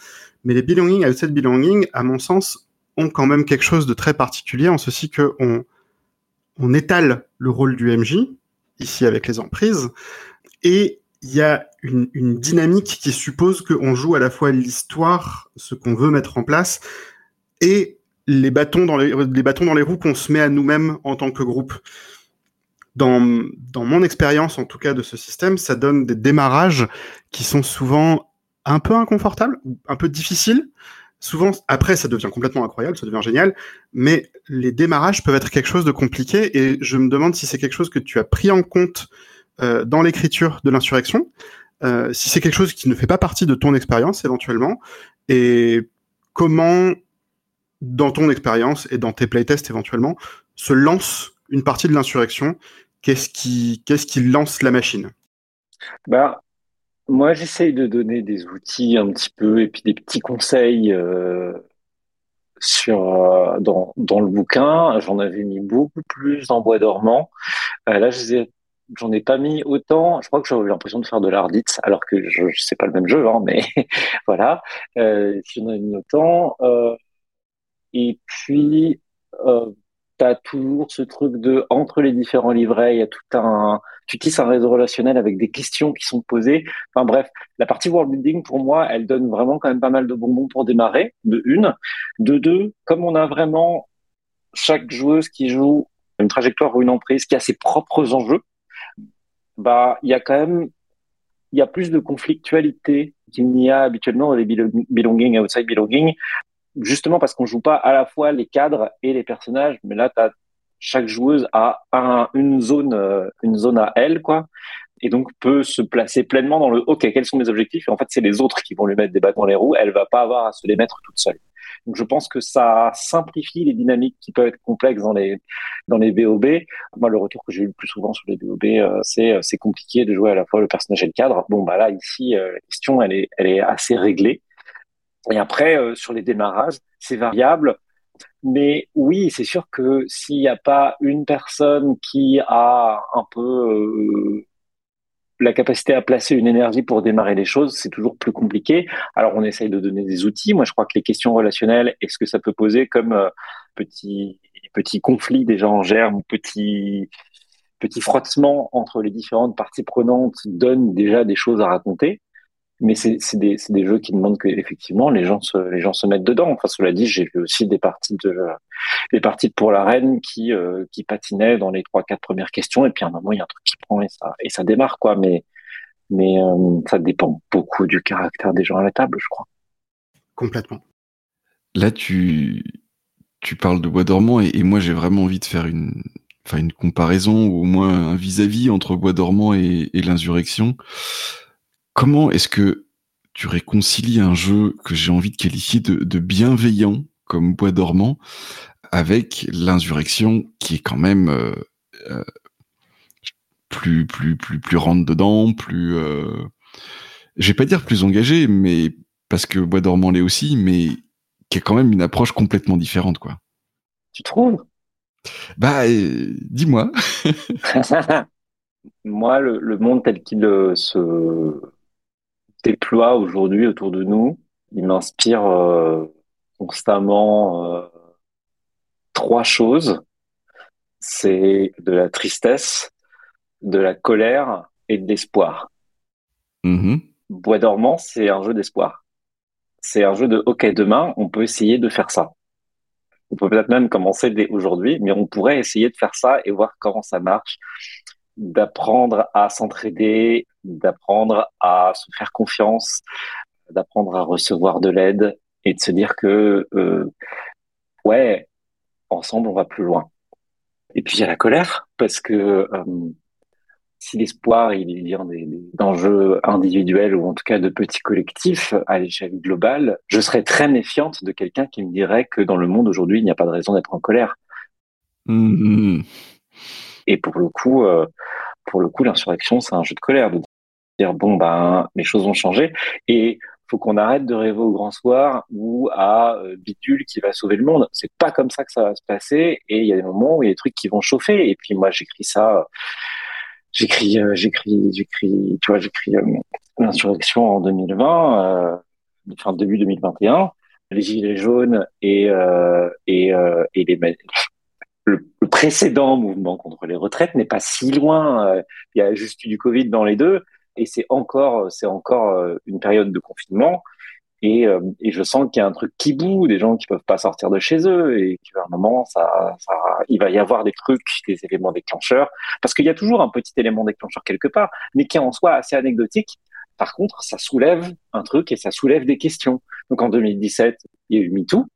Mais les belonging, outside belonging, à mon sens, ont quand même quelque chose de très particulier en ceci que on, on étale le rôle du MJ, ici avec les emprises, et il y a une, une dynamique qui suppose qu'on joue à la fois l'histoire, ce qu'on veut mettre en place, et les bâtons dans les, les bâtons dans les roues qu'on se met à nous-mêmes en tant que groupe. Dans, dans mon expérience, en tout cas, de ce système, ça donne des démarrages qui sont souvent un peu inconfortables, un peu difficiles. Souvent, après, ça devient complètement incroyable, ça devient génial, mais les démarrages peuvent être quelque chose de compliqué et je me demande si c'est quelque chose que tu as pris en compte euh, dans l'écriture de l'insurrection, euh, si c'est quelque chose qui ne fait pas partie de ton expérience éventuellement, et comment dans ton expérience et dans tes playtests éventuellement, se lance une partie de l'insurrection Qu'est-ce qui, qu'est-ce qui lance la machine? Bah, Moi, j'essaye de donner des outils un petit peu et puis des petits conseils euh, sur, euh, dans, dans le bouquin. J'en avais mis beaucoup plus en bois dormant. Euh, là, j'en ai pas mis autant. Je crois que j'avais l'impression de faire de l'ardite, alors que je, je sais pas le même jeu, hein, mais voilà. J'en ai mis autant. Et puis, euh, t'as toujours ce truc de entre les différents livrets, il y a tout un, tu tisses un réseau relationnel avec des questions qui sont posées. Enfin bref, la partie world building pour moi, elle donne vraiment quand même pas mal de bonbons pour démarrer. De une, de deux, comme on a vraiment chaque joueuse qui joue une trajectoire ou une emprise qui a ses propres enjeux, bah il y a quand même il y a plus de conflictualité qu'il n'y a habituellement dans les belonging outside belonging justement parce qu'on joue pas à la fois les cadres et les personnages, mais là, as, chaque joueuse a un, une zone, euh, une zone à elle, quoi, et donc peut se placer pleinement dans le OK, quels sont mes objectifs? Et en fait, c'est les autres qui vont lui mettre des bâtons dans les roues. Elle va pas avoir à se les mettre toute seule. Donc, je pense que ça simplifie les dynamiques qui peuvent être complexes dans les dans les BOB. Moi, le retour que j'ai eu le plus souvent sur les BOB, euh, c'est euh, c'est compliqué de jouer à la fois le personnage et le cadre. Bon, bah là, ici, la question, elle est elle est assez réglée. Et après, euh, sur les démarrages, c'est variable. Mais oui, c'est sûr que s'il n'y a pas une personne qui a un peu euh, la capacité à placer une énergie pour démarrer les choses, c'est toujours plus compliqué. Alors on essaye de donner des outils. Moi, je crois que les questions relationnelles est ce que ça peut poser comme euh, petit petit conflit déjà en germe, petit petit frottement entre les différentes parties prenantes donne déjà des choses à raconter mais c'est des, des, jeux qui demandent que effectivement les gens se, les gens se mettent dedans. Enfin, cela dit, j'ai vu aussi des parties de des parties pour la reine qui euh, qui patinaient dans les trois quatre premières questions et puis à un moment il y a un truc qui prend et ça et ça démarre quoi. Mais mais euh, ça dépend beaucoup du caractère des gens à la table, je crois. Complètement. Là, tu tu parles de Bois dormant et, et moi j'ai vraiment envie de faire une enfin une comparaison ou au moins un vis-à-vis entre Bois dormant et, et l'insurrection comment est-ce que tu réconcilies un jeu que j'ai envie de qualifier de, bienveillant comme Bois dormant avec l'insurrection qui est quand même euh, euh, plus plus plus plus rentre dedans, plus euh, je vais pas dire plus engagé, mais parce que Bois dormant l'est aussi, mais qui est quand même une approche complètement différente, quoi. Tu trouves? Bah, dis-moi. Moi, le, le, monde tel qu'il se déploie aujourd'hui autour de nous, il m'inspire euh, constamment euh, trois choses. C'est de la tristesse, de la colère et de l'espoir. Mm-hmm. Bois dormant, c'est un jeu d'espoir. C'est un jeu de OK, demain, on peut essayer de faire ça. On peut peut-être même commencer dès aujourd'hui, mais on pourrait essayer de faire ça et voir comment ça marche d'apprendre à s'entraider, d'apprendre à se faire confiance, d'apprendre à recevoir de l'aide et de se dire que euh, ouais, ensemble on va plus loin. Et puis il y a la colère parce que euh, si l'espoir il vient des, d'enjeux individuels ou en tout cas de petits collectifs à l'échelle globale, je serais très méfiante de quelqu'un qui me dirait que dans le monde aujourd'hui il n'y a pas de raison d'être en colère. Mmh et pour le coup, euh, pour le coup, l'insurrection, c'est un jeu de colère, dire bon ben les choses ont changé et faut qu'on arrête de rêver au grand soir ou à euh, bidule qui va sauver le monde. C'est pas comme ça que ça va se passer et il y a des moments où il y a des trucs qui vont chauffer et puis moi j'écris ça, j'écris, euh, j'écris, j'écris, tu vois, j'écris l'insurrection en 2020, enfin début 2021, les gilets jaunes et et et les le, précédent mouvement contre les retraites n'est pas si loin. Euh, il y a juste eu du Covid dans les deux, et c'est encore, c'est encore euh, une période de confinement. Et, euh, et je sens qu'il y a un truc qui boue, des gens qui peuvent pas sortir de chez eux, et qu'à un moment, ça, ça, il va y avoir des trucs, des éléments déclencheurs, parce qu'il y a toujours un petit élément déclencheur quelque part, mais qui est en soi assez anecdotique. Par contre, ça soulève un truc et ça soulève des questions. Donc en 2017, il y a eu MeToo,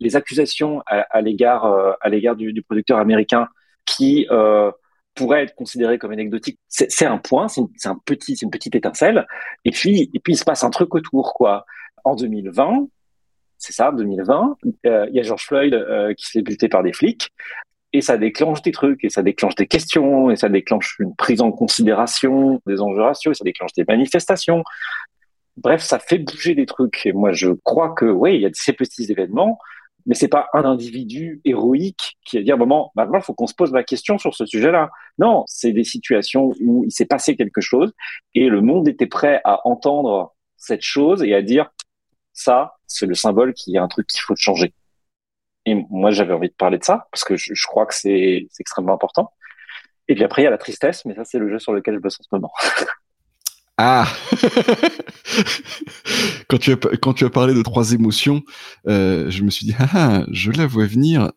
les accusations à, l'égard euh, à l'égard du, producteur américain qui euh, pourrait être considéré comme anecdotique, c'est un point, c'est un petit, c'est une petite étincelle. Et puis, et puis il se passe un truc autour, quoi. En 2020, c'est ça, 2020, euh, il y a George Floyd qui se fait buter par des flics, et ça déclenche des trucs, et ça déclenche des questions, et ça déclenche une prise en considération des enjeux raciaux, et ça déclenche des manifestations. Bref, ça fait bouger des trucs. Et moi, je crois que, oui, il y a ces petits événements mais c'est pas un individu héroïque qui va dire moment maintenant il faut qu'on se pose la question sur ce sujet-là. Non, c'est des situations où il s'est passé quelque chose et le monde était prêt à entendre cette chose et à dire ça, c'est le symbole qu'il y a un truc qu'il faut changer. Et moi, j'avais envie de parler de ça parce que je, je crois que c'est extrêmement important. Et puis après, il y a la tristesse, mais ça, c'est le jeu sur lequel je bosse en ce moment. Ah quand, tu as, quand tu as parlé de trois émotions, euh, je me suis dit, ah, je la vois venir.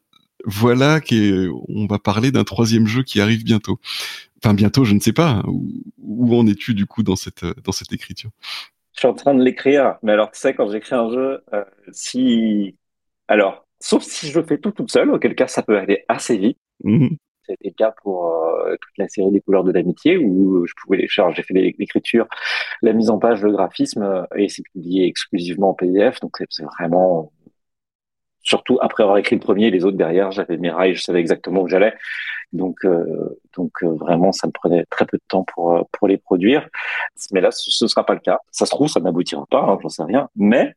Voilà qu'on va parler d'un troisième jeu qui arrive bientôt. Enfin, bientôt, je ne sais pas. Où, où en es-tu du coup dans cette, dans cette écriture Je suis en train de l'écrire. Mais alors, tu sais, quand j'écris un jeu, euh, si. Alors, sauf si je le fais tout toute seule, auquel cas ça peut aller assez vite. Mmh c'était le cas pour euh, toute la série des couleurs de l'amitié où je pouvais les charger. J'ai fait l'écriture, la mise en page, le graphisme euh, et c'est publié exclusivement en PDF. Donc c'est vraiment surtout après avoir écrit le premier, les autres derrière, j'avais mes rails, je savais exactement où j'allais. Donc, euh, donc vraiment, ça me prenait très peu de temps pour pour les produire. Mais là, ce, ne sera pas le cas. Ça se trouve, ça n'aboutira pas, hein, j'en sais rien. Mais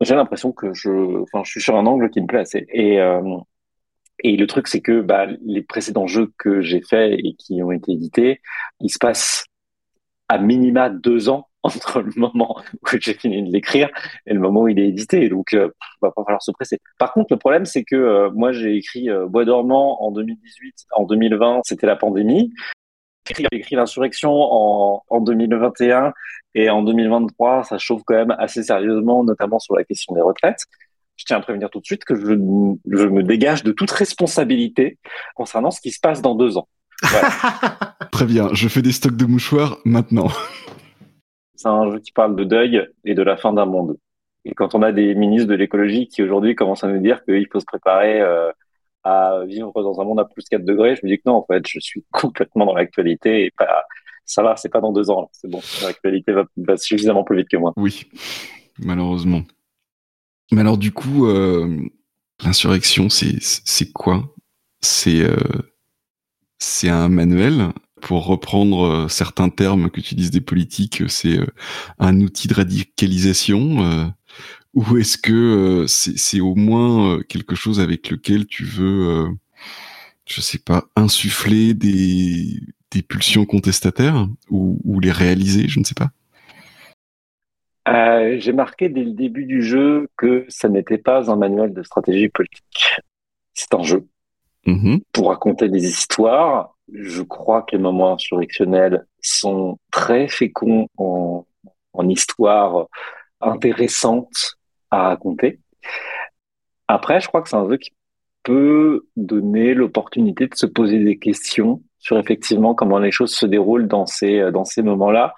j'ai l'impression que je, enfin, je suis sur un angle qui me plaît assez. Et et le truc, c'est que bah, les précédents jeux que j'ai faits et qui ont été édités, il se passe à minima deux ans entre le moment où j'ai fini de l'écrire et le moment où il est édité. Donc, euh, va pas falloir se presser. Par contre, le problème, c'est que euh, moi, j'ai écrit euh, Bois dormant en 2018, en 2020, c'était la pandémie. J'ai écrit l'insurrection en, en 2021 et en 2023, ça chauffe quand même assez sérieusement, notamment sur la question des retraites je tiens à prévenir tout de suite que je, je, me dégage de toute responsabilité concernant ce qui se passe dans deux ans. Très bien, je fais des stocks de mouchoirs maintenant. C'est un jeu qui parle de deuil et de la fin d'un monde. Et quand on a des ministres de l'écologie qui aujourd'hui commencent à nous dire qu'il faut se préparer euh, à vivre dans un monde à plus 4 degrés, je me dis que non, en fait, je suis complètement dans l'actualité et pas, ça va, c'est pas dans deux ans, c'est bon, l'actualité va, va suffisamment plus vite que moi. Oui, malheureusement. Mais alors du coup, euh, l'insurrection, c'est quoi? C'est euh, c'est un manuel? Pour reprendre euh, certains termes dises des politiques, c'est un outil de radicalisation ou est-ce que c'est au moins quelque chose avec lequel tu veux, je sais pas, insuffler des, des pulsions contestataires ou, ou les réaliser, je ne sais pas? Euh, j'ai marqué dès le début du jeu que ça n'était pas un manuel de stratégie politique. C'est un jeu. Mm-hmm. Pour raconter des histoires, je crois que les moments insurrectionnels sont très féconds en, en histoires intéressantes à raconter. Après, je crois que c'est un jeu qui peut donner l'opportunité de se poser des questions sur effectivement comment les choses se déroulent dans ces dans ces moments-là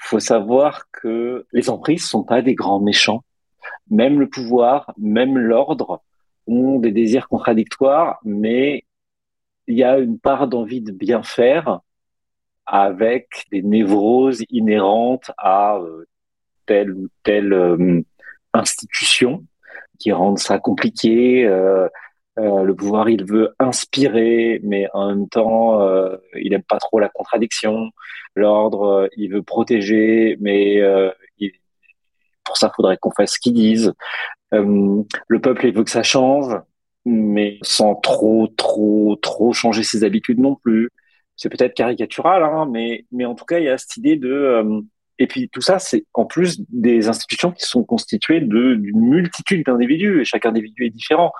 faut savoir que les emprises sont pas des grands méchants. Même le pouvoir, même l'ordre ont des désirs contradictoires, mais il y a une part d'envie de bien faire avec des névroses inhérentes à euh, telle ou telle euh, institution qui rendent ça compliqué. Euh, euh, le pouvoir, il veut inspirer, mais en même temps, euh, il aime pas trop la contradiction. L'ordre, euh, il veut protéger, mais pour ça, il faudrait qu'on fasse ce qu'ils disent. le peuple, il veut que ça change, mais sans trop, trop, trop changer ses habitudes non plus. C'est peut-être caricatural, hein, mais, mais en tout cas, il y a cette idée de et puis tout ça, c'est en plus des institutions qui sont constituées d'une multitude d'individus, et chaque individu est différent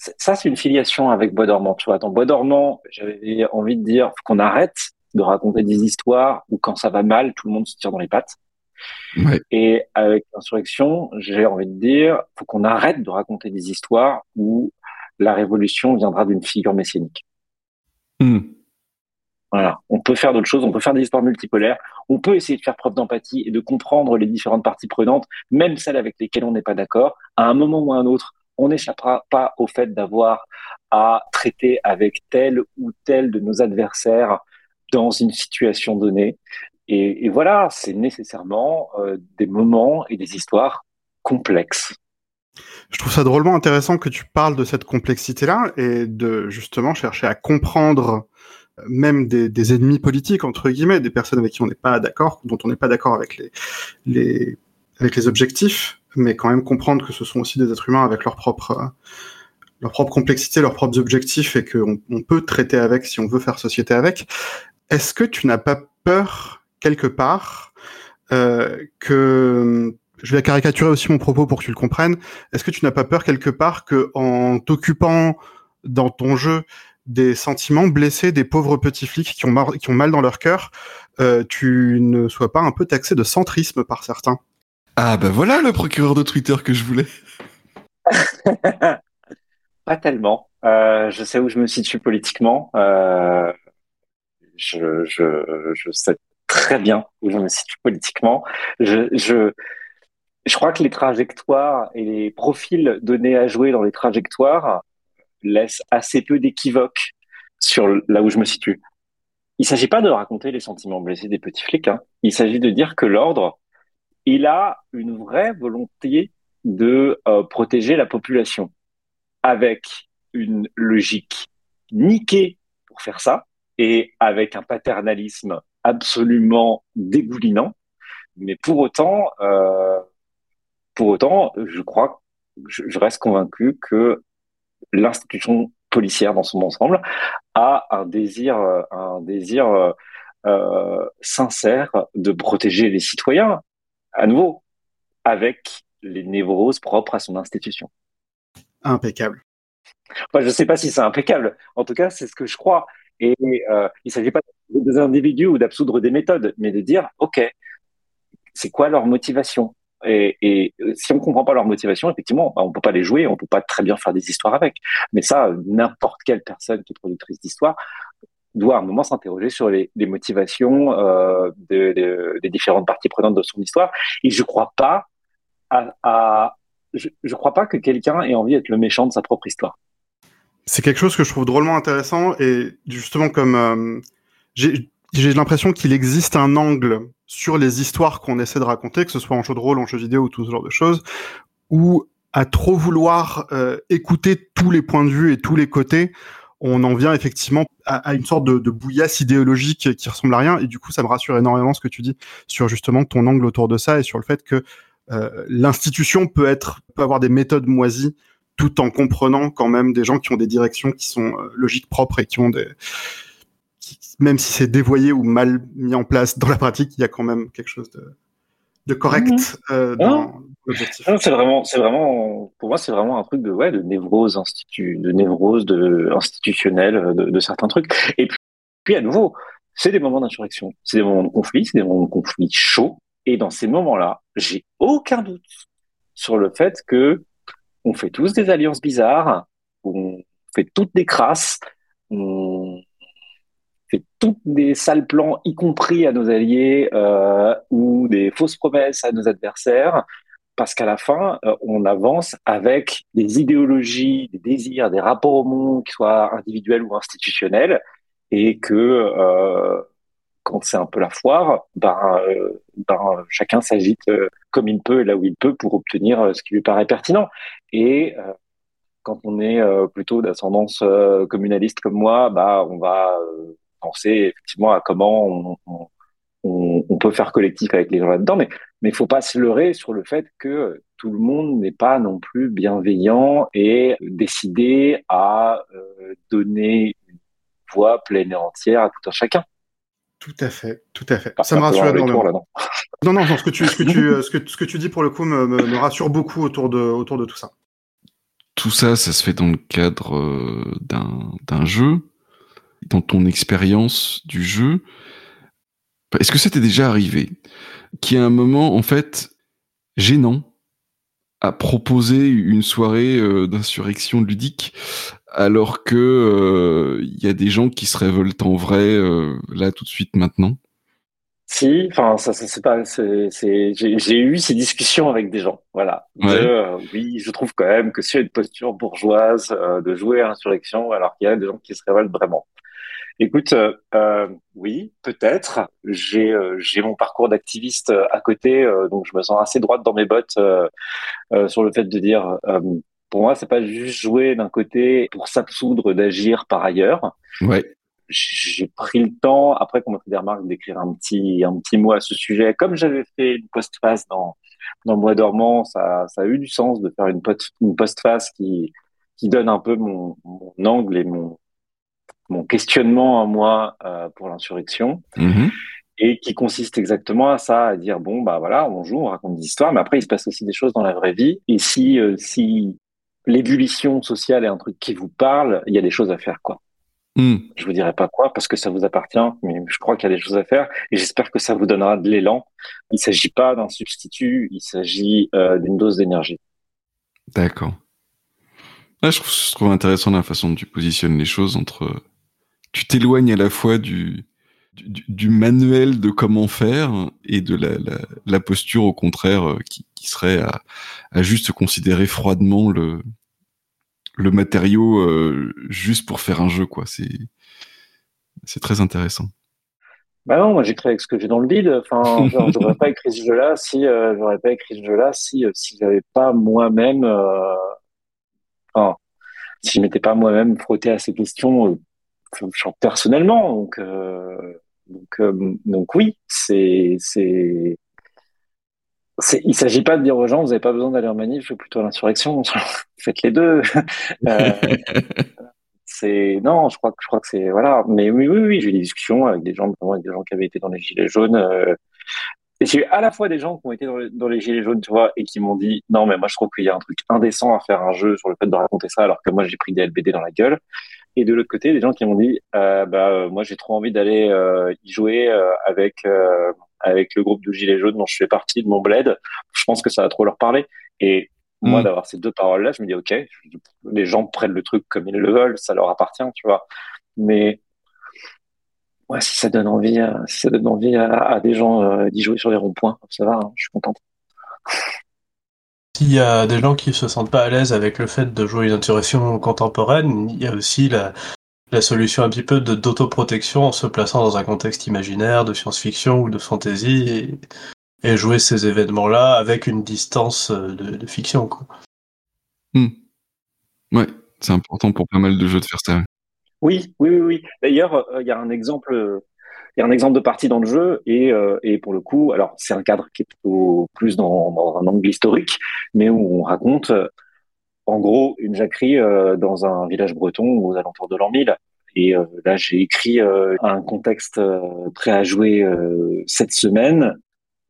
ça, c'est une filiation avec Bois dormant. Tu vois, dans Bois dormant, j'avais envie de dire qu'on arrête de raconter des histoires où quand ça va mal, tout le monde se tire dans les pattes. Et avec l'insurrection, j'ai envie de dire, faut qu'on arrête de raconter des histoires où la révolution viendra d'une figure messianique. Hmm. Voilà. On peut faire d'autres choses, on peut faire des histoires multipolaires, on peut essayer de faire preuve d'empathie et de comprendre les différentes parties prenantes, même celles avec lesquelles on n'est pas d'accord. À un moment ou à un autre, on n'échappera pas au fait d'avoir à traiter avec tel ou tel de nos adversaires dans une situation donnée. Et, voilà, c'est nécessairement euh, des moments et des histoires complexes. Je trouve ça drôlement intéressant que tu parles de cette complexité-là et de justement chercher à comprendre euh, même des, ennemis politiques entre guillemets, des personnes avec qui on n'est pas d'accord, dont on n'est pas d'accord avec les, avec les objectifs mais quand même comprendre que ce sont aussi des êtres humains avec leur propre euh, leur propre complexité, leurs propres objectifs et qu'on on peut traiter avec si on veut faire société avec. Est-ce que tu n'as pas peur quelque part euh, que je vais caricaturer aussi mon propos pour que tu le comprennes. Est-ce que tu n'as pas peur quelque part que en t'occupant dans ton jeu des sentiments blessés des pauvres petits flics qui ont, qui ont mal dans leur cœur, euh, tu ne sois pas un peu taxé de centrisme par certains? Ah ben voilà le procureur de Twitter que je voulais. pas tellement. Euh, je sais où je me situe politiquement. Euh, je, sais très bien où je me situe politiquement. Je, crois que les trajectoires et les profils donnés à jouer dans les trajectoires laissent assez peu d'équivoques sur là où je me situe. Il s'agit pas de raconter les sentiments blessés des petits flics. Hein. Il s'agit de dire que l'ordre, il a une vraie volonté de euh, protéger la population avec une logique niquée pour faire ça et avec un paternalisme absolument dégoulinant. Mais pour autant, euh, pour autant, je crois, je, reste convaincu que l'institution policière dans son ensemble a un désir, un désir euh, euh, sincère de protéger les citoyens, à nouveau, avec les névroses propres à son institution. Impeccable. Enfin, je ne sais pas si c'est impeccable. En tout cas, c'est ce que je crois. Et euh, il ne s'agit pas des individus ou d'absoudre des méthodes, mais de dire, OK, c'est quoi leur motivation? Et, et, si on comprend pas leur motivation, effectivement, bah, on peut pas les jouer, on peut pas très bien faire des histoires avec. Mais ça, n'importe quelle personne qui est productrice d'histoire doit à un moment s'interroger sur les, motivations euh, de, de, des différentes parties prenantes de son histoire. Et je crois pas à, je, je crois pas que quelqu'un ait envie d'être le méchant de sa propre histoire. C'est quelque chose que je trouve drôlement intéressant et justement comme euh, j'ai j'ai l'impression qu'il existe un angle sur les histoires qu'on essaie de raconter, que ce soit en jeu de rôle, en jeu vidéo ou tout ce genre de choses, où à trop vouloir euh, écouter tous les points de vue et tous les côtés, on en vient effectivement à, une sorte de, de, bouillasse idéologique qui ressemble à rien. Et du coup, ça me rassure énormément ce que tu dis sur justement ton angle autour de ça et sur le fait que euh, l'institution peut être peut avoir des méthodes moisies tout en comprenant quand même des gens qui ont des directions qui sont euh, logiques propres et qui ont des même si c'est dévoyé ou mal mis en place dans la pratique, il y a quand même quelque chose de, de correct mhm. euh, dans l'objectif. C'est vraiment, c'est vraiment, pour moi, c'est vraiment un truc de, ouais, de névrose institu, de névrose de institutionnelle de, de certains trucs. Et puis, puis à nouveau, c'est des moments d'insurrection, c'est des moments de conflit, c'est des moments de conflit chaud. Et dans ces moments-là, j'ai aucun doute sur le fait que on fait tous des alliances bizarres, on fait toutes des crasses, on fait tous des sales plans, y compris à nos alliés, euh, ou des fausses promesses à nos adversaires, parce qu'à la fin, euh, on avance avec des idéologies, des désirs, des rapports au monde, qui soient individuels ou institutionnels, et que euh, quand c'est un peu la foire, ben, ben chacun s'agite comme il peut là où il peut pour obtenir ce qui lui paraît pertinent. Et quand on est plutôt d'ascendance communaliste comme moi, bah on va penser effectivement à comment on, on, on, peut faire collectif avec les gens là-dedans, mais mais faut pas se leurrer sur le fait que tout le monde n'est pas non plus bienveillant et décidé à euh, donner une voix pleine et entière à tout un chacun. Tout à fait, tout à fait. ça me rassure énormément. non, non, non, ce que tu, ce que tu, ce que, ce que tu dis pour le coup me, me, me rassure beaucoup autour de, autour de tout ça. Tout ça, ça se fait dans le cadre euh, d'un jeu dans ton expérience du jeu, est-ce que ça t'est déjà arrivé qu'il y a un moment, en fait, gênant à proposer une soirée euh, d'insurrection ludique alors que euh, il y a des gens qui se révoltent en vrai euh, là tout de suite maintenant? Si, enfin, ça, ça c'est pas, c'est, j'ai eu ces discussions avec des gens, voilà. Ouais. Oui, je trouve quand même que c'est une posture bourgeoise de jouer à l'insurrection, alors qu'il y a des gens qui se révoltent vraiment. Écoute, euh, euh, oui, peut-être. J'ai euh, j'ai mon parcours d'activiste à côté, euh, donc je me sens assez droite dans mes bottes sur le fait de dire, pour moi, c'est pas juste jouer d'un côté pour s'absoudre d'agir par ailleurs. Ouais. J'ai pris le temps, après qu'on m'a fait des remarques, d'écrire un petit un petit mot à ce sujet. Comme j'avais fait une postface dans dans Bois dormant, ça ça a eu du sens de faire une post une postface qui qui donne un peu mon, mon angle et mon mon questionnement à moi euh, pour l'insurrection. Mmh. et qui consiste exactement à ça, à dire bon bah voilà, on joue, on raconte des histoires, mais après il se passe aussi des choses dans la vraie vie. Et si euh, si l'ébullition sociale est un truc qui vous parle, il y a des choses à faire quoi. Hmm. Je vous dirai pas quoi parce que ça vous appartient, mais je crois qu'il y a des choses à faire et j'espère que ça vous donnera de l'élan. Il s'agit pas d'un substitut, il s'agit euh, d'une dose d'énergie. D'accord. je, trouve, je trouve intéressant la façon dont tu positionnes les choses entre. Tu t'éloignes à la fois du, du, manuel de comment faire et de la, la, posture au contraire euh, qui, serait à, à, juste considérer froidement le, le matériau euh, juste pour faire un jeu quoi. C'est c'est très intéressant. Bah non, moi j'écris avec ce que j'ai dans le vide. Enfin, j'aurais pas écrit ce jeu-là si euh, j'aurais pas écrit ce jeu-là si euh, si j'avais pas moi-même, enfin, si je m'étais pas moi-même frotté à ces questions genre, personnellement. Donc donc donc oui, c'est c'est il s'agit pas de dire aux gens, vous n'avez pas besoin d'aller en manif, plutôt à l'insurrection. Faites les deux. euh, c'est non, je crois que je crois que c'est voilà. Mais oui, oui, oui, j'ai eu des discussions avec des gens, avec des gens qui avaient été dans les gilets jaunes. Euh, et j'ai eu à la fois des gens qui ont été dans, les gilets jaunes, tu vois, et qui m'ont dit non, mais moi je trouve qu'il y a un truc indécent à faire un jeu sur le fait de raconter ça, alors que moi j'ai pris des LBD dans la gueule. Et de l'autre côté, des gens qui m'ont dit euh, bah euh, moi j'ai trop envie d'aller euh, y jouer euh, avec avec le groupe de Gilets jaunes dont je fais partie de mon bled. Je pense que ça va trop leur parler. Et moi, mm. d'avoir ces deux paroles-là, je me dis, OK, les gens prennent le truc comme ils le veulent, ça leur appartient, tu vois. Mais, ouais, si ça donne envie, si ça donne envie à, des gens euh, d'y jouer sur les ronds-points, ça va, hein, je suis contente. S'il y a des gens qui se sentent pas à l'aise avec le fait de jouer une insurrection contemporaine, il y a aussi la, la solution un petit peu d'autoprotection en se plaçant dans un contexte imaginaire, de science-fiction ou de fantasy, et, et, jouer ces événements-là avec une distance euh, de, de fiction. Quoi. Hmm. Ouais, c'est important pour pas mal de jeux de faire ça. Oui, oui, oui. oui. D'ailleurs, euh, il y a un exemple. Il y a un exemple de partie dans le jeu et, euh, et pour le coup, alors c'est un cadre qui est plutôt plus dans, dans, un angle historique, mais où on raconte en gros une jacquerie euh, dans un village breton aux alentours de l'an 1000. Et euh, là, j'ai écrit euh, un contexte prêt à jouer cette semaine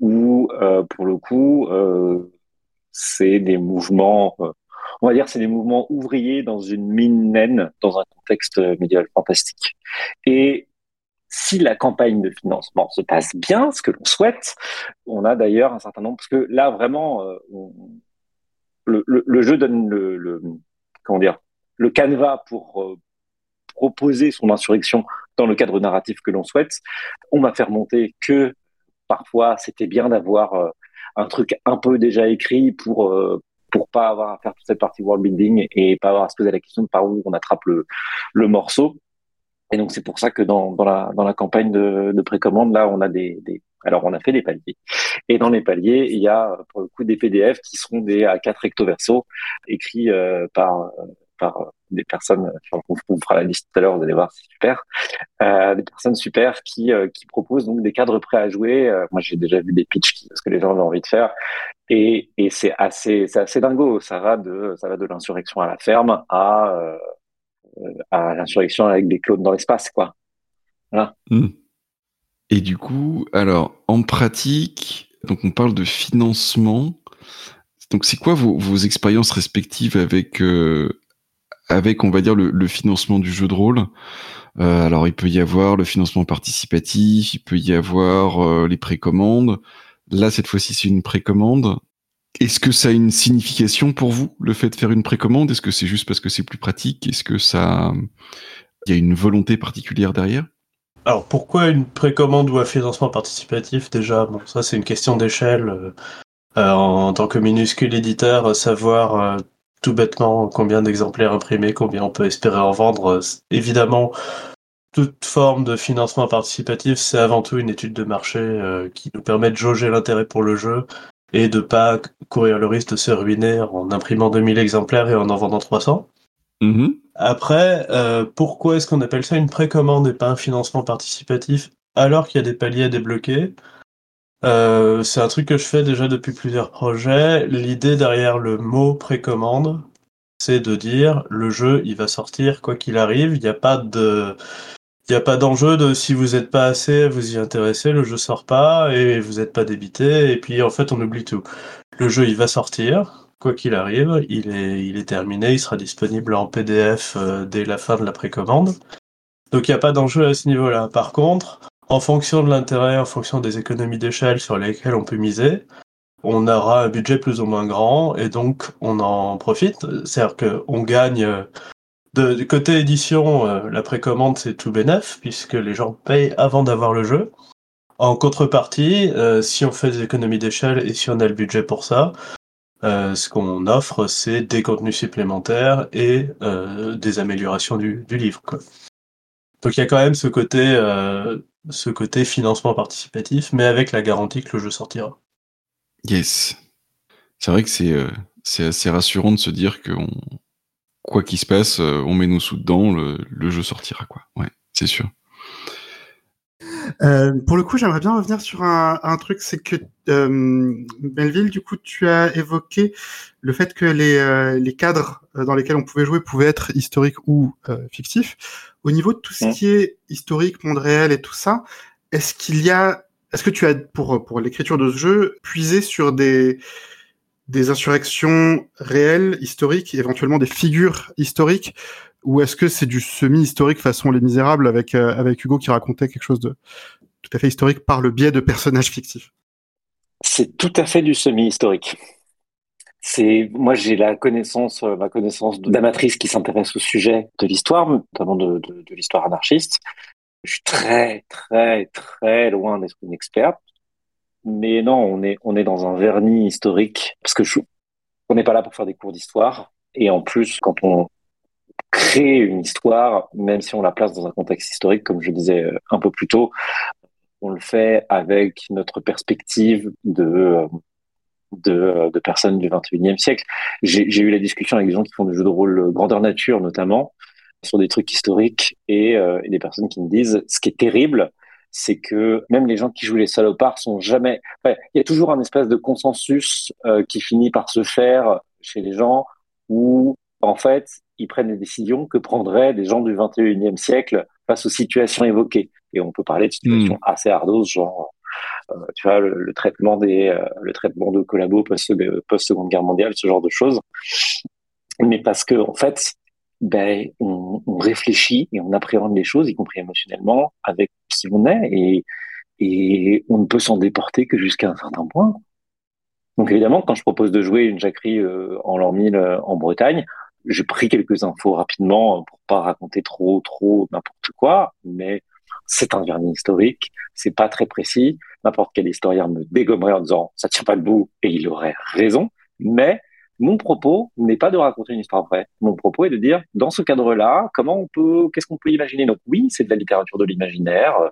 où, pour le coup, c'est des mouvements, on va dire, c'est des mouvements ouvriers dans une mine naine, dans un contexte médiéval fantastique. Et si la campagne de financement se passe bien, ce que l'on souhaite, on a d'ailleurs un certain nombre, parce que là, vraiment, on, le, jeu donne le, comment dire le canevas pour euh, proposer son insurrection dans le cadre narratif que l'on souhaite. On m'a fait remonter que parfois c'était bien d'avoir euh, un truc un peu déjà écrit pour euh, pour pas avoir à faire toute cette partie world building et pas avoir à se poser la question de par où on attrape le morceau. Et donc c'est pour ça que dans, dans, la, dans la campagne de, de précommande, là, on a des, des, alors, on a fait des paliers. Et dans les paliers, il y a pour le coup des PDF qui seront des A4 recto verso écrits euh, par euh, par des personnes. Enfin, on, fera la liste tout à l'heure, vous allez voir, c'est super. Euh, des personnes super qui euh, qui proposent donc des cadres prêts à jouer. Euh, moi, j'ai déjà vu des pitchs qui, ce que les gens ont envie de faire. Et, et c'est assez c'est assez dingo. Ça va de ça va de l'insurrection à la ferme à à l'insurrection avec des clones dans l'espace, quoi. Voilà. Mmh. Et du coup, alors, en pratique, donc on parle de financement. Donc, c'est quoi vos, vos, expériences respectives avec, euh, avec, on va dire, le, le, financement du jeu de rôle? Euh, Alors, il peut y avoir le financement participatif, il peut y avoir euh, les précommandes. Là, cette fois-ci, c'est une précommande. Est-ce que ça a une signification pour vous, le fait de faire une précommande? Est-ce que c'est juste parce que c'est plus pratique? Est-ce que ça, il y a une volonté particulière derrière? Alors pourquoi une précommande ou un financement participatif déjà? Bon, ça c'est une question d'échelle. Euh, euh, en, tant que minuscule éditeur, euh, savoir tout bêtement combien d'exemplaires imprimés, combien on peut espérer en vendre. Évidemment, toute forme de financement participatif, c'est avant tout une étude de marché qui nous permet de jauger l'intérêt pour le jeu et de pas courir le risque de se ruiner en imprimant 2000 exemplaires et en en vendant 300. Mmh. Après, euh, pourquoi est-ce qu'on appelle ça une précommande et pas un financement participatif alors qu'il y a des paliers à débloquer? Euh, C'est un truc que je fais déjà depuis plusieurs projets. L'idée derrière le mot précommande, c'est de dire le jeu il va sortir quoi qu'il arrive. Il n'y a pas de Il n'y a pas d'enjeu de si vous n'êtes pas assez, vous y intéressez, le jeu sort pas et vous n'êtes pas débité et puis en fait on oublie tout. Le jeu il va sortir, quoi qu'il arrive, il est, il est terminé, il sera disponible en PDF euh, dès la fin de la précommande. Donc il n'y a pas d'enjeu à ce niveau-là. Par contre, en fonction de l'intérêt, en fonction des économies d'échelle sur lesquelles on peut miser, on aura un budget plus ou moins grand et donc on en profite. C'est-à-dire qu'on gagne de, du côté édition, euh, la précommande c'est tout bénef puisque les gens payent avant d'avoir le jeu. En contrepartie, euh, si on fait des économies d'échelle et si on a le budget pour ça, ce qu'on offre c'est des contenus supplémentaires et des améliorations du, livre. Donc il y a quand même ce côté, ce côté financement participatif, mais avec la garantie que le jeu sortira. Yes. C'est vrai que c'est euh, assez rassurant de se dire que quoi qu'il se passe, euh, on met nos sous dedans, le, le jeu sortira quoi. Ouais, c'est sûr. Euh, pour le coup, j'aimerais bien revenir sur un, un truc, c'est que euh, Belleville, du coup, tu as évoqué le fait que les, euh, les cadres dans lesquels on pouvait jouer pouvaient être historiques ou fictifs. Au niveau de tout ce qui est historique, monde réel et tout ça, est-ce qu'il y a est-ce que tu as, pour, pour l'écriture de ce jeu, puisé sur des, des insurrections réelles, historiques, éventuellement des figures historiques, ou est-ce que c'est du semi-historique façon Les Misérables avec, euh, avec Hugo qui racontait quelque chose de tout à fait historique par le biais de personnages fictifs? C'est tout à fait du semi-historique. C'est moi j'ai la connaissance, euh, ma connaissance d'amatrice qui s'intéresse au sujet de l'histoire, notamment de, de, de l'histoire anarchiste, je suis très, très, très loin d'être une experte. Mais non, on est, on est dans un vernis historique parce que je, on n'est pas là pour faire des cours d'histoire. Et en plus, quand on crée une histoire, même si on la place dans un contexte historique, comme je disais euh, un peu plus tôt, on le fait avec notre perspective de, euh, de, de personnes du 21e siècle. J'ai eu la discussion avec des gens qui font des jeux de rôle grandeur nature, notamment, sur des trucs historiques euh, et, des personnes qui me disent ce qui est terrible, c'est que même les gens qui jouent les salopards sont jamais. il y a toujours un espèce de consensus euh, qui finit par se faire chez les gens où en fait ils prennent des décisions que prendraient des gens du 21e siècle face aux situations évoquées. Et on peut parler de situations hmm. assez ardoses, genre euh, tu vois le, traitement des euh, le traitement de collabos post post Seconde Guerre mondiale, ce genre de choses. Mais parce que en fait ben, on, on, réfléchit et on appréhende les choses, y compris émotionnellement, avec qui on est, et, et on ne peut s'en déporter que jusqu'à un certain point. Donc évidemment, quand je propose de jouer une jacquerie euh, en l'an 1000 euh, en Bretagne, j'ai pris quelques infos rapidement pour pas raconter trop, trop n'importe quoi, mais c'est un vernis historique, c'est pas très précis. N'importe quel historien me dégommerait en disant ça tient pas le bout et il aurait raison, mais mon propos n'est pas de raconter une histoire vraie. Mon propos est de dire, dans ce cadre-là, comment on peut, qu'est-ce qu'on peut imaginer? Donc oui, c'est de la littérature de l'imaginaire euh,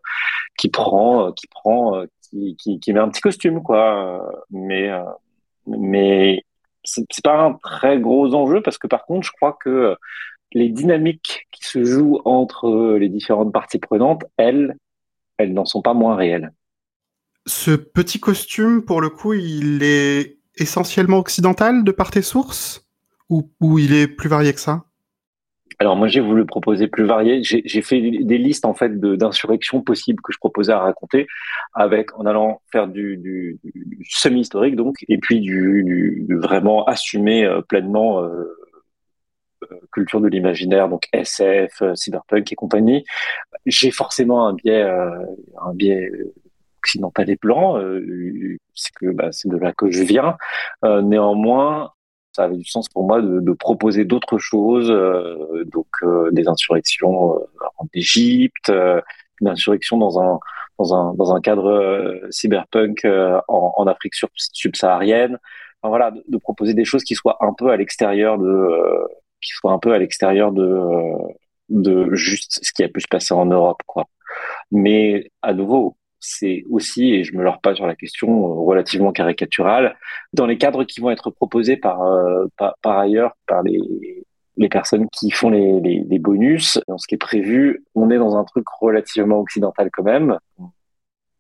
qui prend, euh, qui prend, euh, qui, qui, qui, met un petit costume, quoi. Mais, mais c'est pas un très gros enjeu parce que par contre, je crois que les dynamiques qui se jouent entre les différentes parties prenantes, elles, elles n'en sont pas moins réelles. Ce petit costume, pour le coup, il est essentiellement occidental de par tes sources ou, il est plus varié que ça? Alors moi j'ai voulu proposer plus varié. J'ai fait des listes en fait d'insurrections possibles que je proposais à raconter, avec en allant faire du, du, du semi historique donc, et puis du, vraiment assumer euh, pleinement euh, euh culture de l'imaginaire donc SF, cyberpunk et compagnie. J'ai forcément un biais un biais occidental et blanc, euh, c'est que bah, c'est de là que je viens. Euh, néanmoins, ça avait du sens pour moi de, proposer d'autres choses, euh, donc des insurrections en Égypte, une insurrection dans un dans un dans un cadre cyberpunk en, Afrique subsaharienne. Voilà, de, de, proposer des choses qui soient un peu à l'extérieur de qui soient un peu à l'extérieur de de juste ce qui a pu se passer en Europe, quoi. Mais à nouveau, c'est aussi, et je me leurre pas sur la question, euh, relativement caricaturale, dans les cadres qui vont être proposés par, euh, par, par, ailleurs par les, les personnes qui font les, les, bonus, dans ce qui est prévu, on est dans un truc relativement occidental quand même.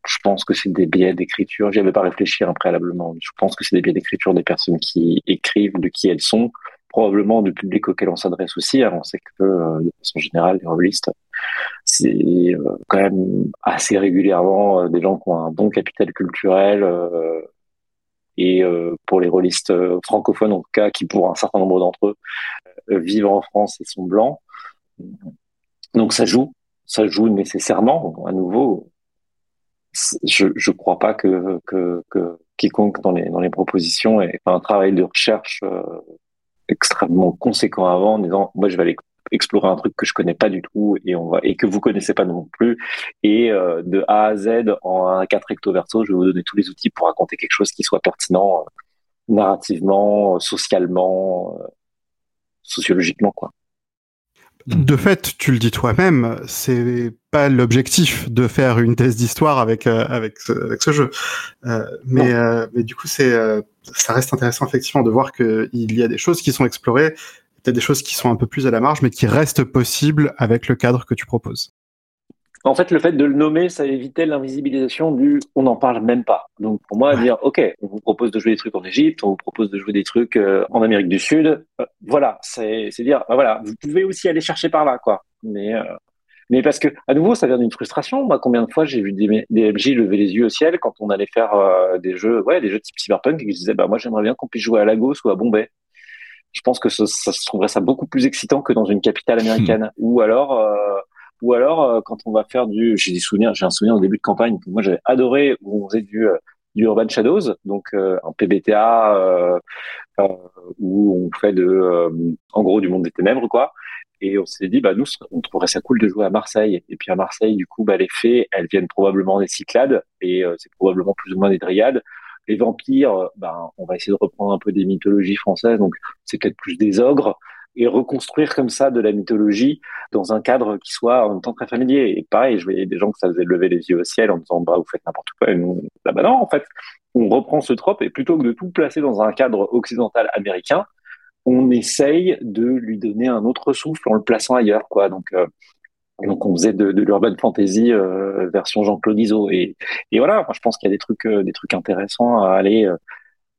Je pense que c'est des biais d'écriture, j'y avais pas réfléchi hein, préalablement, je pense que c'est des biais d'écriture des personnes qui écrivent, de qui elles sont, probablement du public auquel on s'adresse aussi. Hein. On sait que, euh, de façon générale, les revistes c'est quand même assez régulièrement des gens qui ont un bon capital culturel et pour les rôlistes francophones en tout cas, qui pour un certain nombre d'entre eux vivent en France et sont blancs. Donc ça joue, ça joue nécessairement. À nouveau, je ne crois pas que, que, que, quiconque dans les, dans les propositions ait fait un travail de recherche euh, extrêmement conséquent avant en disant moi je vais aller explorer un truc que je connais pas du tout et on va et que vous connaissez pas non plus. Et euh, de A à Z en un 4 recto verso je vais vous donner tous les outils pour raconter quelque chose qui soit pertinent euh, narrativement socialement sociologiquement quoi. De fait, tu le dis toi-même, c'est pas l'objectif de faire une thèse d'histoire avec euh, avec, ce, avec ce jeu. Euh, mais euh, mais du coup, c'est ça reste intéressant effectivement de voir qu'il y a des choses qui sont explorées, peut-être des choses qui sont un peu plus à la marge, mais qui restent possibles avec le cadre que tu proposes. En fait, le fait de le nommer, ça évitait l'invisibilisation du on n'en parle même pas. Donc pour moi, dire ok, on vous propose de jouer des trucs en Égypte, on vous propose de jouer des trucs euh, en Amérique du Sud, euh, voilà, c'est dire bah, voilà, vous pouvez aussi aller chercher par là, quoi. Mais euh, mais parce que à nouveau, ça vient d'une frustration. Moi, combien de fois j'ai vu des, des, MJ lever les yeux au ciel quand on allait faire des jeux, ouais, des jeux type cyberpunk, et je disais bah moi j'aimerais bien qu'on puisse jouer à Lagos ou à Bombay. Je pense que ça, ça se trouverait ça beaucoup plus excitant que dans une capitale américaine. Ou alors ou alors, euh, quand on va faire du, j'ai des souvenirs, j'ai un souvenir au début de campagne que moi j'avais adoré où on faisait du, euh, du Urban Shadows, donc euh, un PBTA euh, où on fait de, en gros, du monde des ténèbres, quoi. Et on s'est dit, bah nous, on trouverait ça cool de jouer à Marseille. Et puis à Marseille, du coup, bah les fées, elles viennent probablement des Cyclades et c'est probablement plus ou moins des Dryades. Les vampires, bah, on va essayer de reprendre un peu des mythologies françaises, donc c'est peut-être plus des ogres et reconstruire comme ça de la mythologie dans un cadre qui soit en même temps très familier. Et pareil, je voyais des gens que ça faisait lever les yeux au ciel en disant bah vous faites n'importe quoi. Et nous, bah, bah, non, en fait, on reprend ce trope et plutôt que de tout placer dans un cadre occidental américain, on essaye de lui donner un autre souffle en le plaçant ailleurs, quoi. Donc euh, donc on faisait de, l'urban fantasy euh, version Jean-Claude Iso et, voilà. Je pense qu'il y a des trucs euh, intéressants à aller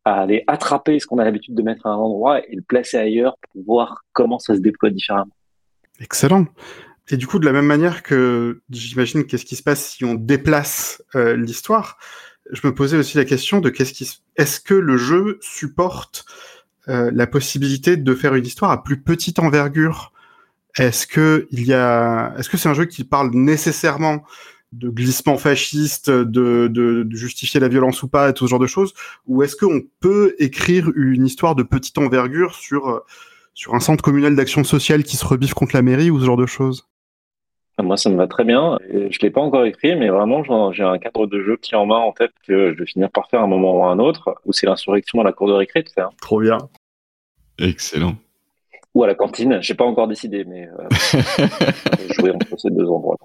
à aller attraper ce qu'on a l'habitude de mettre à un endroit et le placer ailleurs pour voir comment ça se déploie différemment. Excellent. Et du coup, de la même manière que j'imagine qu'est-ce qui se passe si on déplace euh, l'histoire, je me posais aussi la question de qu'est-ce qui est-ce que le jeu supporte euh, la possibilité de faire une histoire à plus petite envergure Est-ce que il y a est-ce que c'est un jeu qui parle nécessairement de glissement fasciste, de, de, justifier la violence ou pas, et tout ce genre de choses? Ou est-ce qu'on peut écrire une histoire de petite envergure sur, euh, sur un centre communal d'action sociale qui se rebiffe contre la mairie ou ce genre de choses? Moi, ça me va très bien. Je l'ai pas encore écrit, mais vraiment, j'ai un cadre de jeu qui en main en tête que je vais finir par faire un moment ou un autre, où c'est l'insurrection à la cour de récré, tu sais. Hein. Trop bien. Excellent. Ou à la cantine, j'ai pas encore décidé, mais euh, jouer entre ces deux endroits.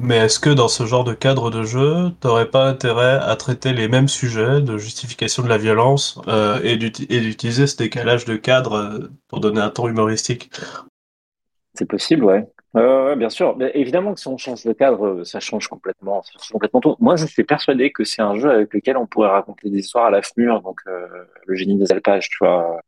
Mais est-ce que dans ce genre de cadre de jeu, t'aurais pas intérêt à traiter les mêmes sujets de justification de la violence euh, et d'utiliser ce décalage de cadre euh, pour donner un ton humoristique? C'est possible, ouais. Euh, bien sûr. Mais évidemment que si on change de cadre, ça change complètement, ça change complètement tout. Moi, je suis persuadé que c'est un jeu avec lequel on pourrait raconter des histoires à la FMUR, donc euh, le génie des alpages, tu vois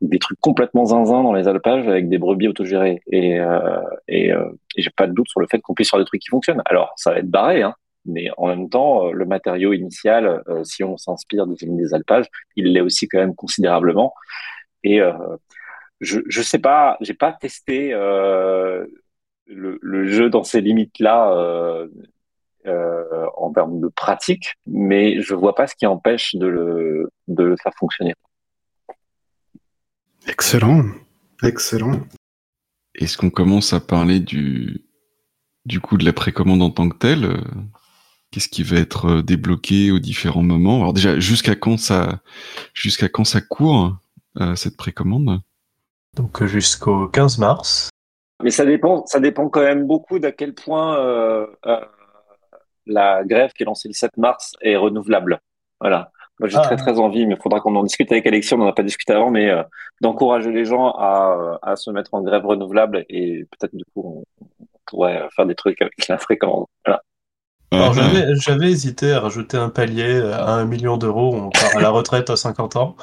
des trucs complètement zinzin dans les alpages avec des brebis autogérées. Et, euh, et, euh, et j'ai pas de doute sur le fait qu'on puisse faire des trucs qui fonctionnent. Alors, ça va être barré, hein, mais en même temps, euh, le matériau initial, euh, si on s'inspire des des alpages, il l'est aussi quand même considérablement. Et euh, je, je sais pas, j'ai pas testé le, le, jeu dans ces limites-là. en termes de pratique, mais je vois pas ce qui empêche de le, de le faire fonctionner. Excellent, excellent. Est-ce qu'on commence à parler du, du coup de la précommande en tant que telle? Qu'est-ce qui va être euh, débloqué aux différents moments? Alors déjà, jusqu'à quand ça, jusqu'à quand ça court euh, cette précommande? Donc jusqu'au 15 mars. Mais ça dépend, ça dépend quand même beaucoup d'à quel point euh, euh, la grève qui est lancée le 7 mars est renouvelable. Voilà. Moi, j'ai très ah. très envie, mais il faudra qu'on en discute avec Alexis, on n'en a pas discuté avant, mais euh, d'encourager les gens à, à se mettre en grève renouvelable et peut-être du coup on, pourrait faire des trucs avec la fréquence. Voilà. Alors j'avais hésité à rajouter un palier à un million d'euros, on part à la retraite à 50 ans.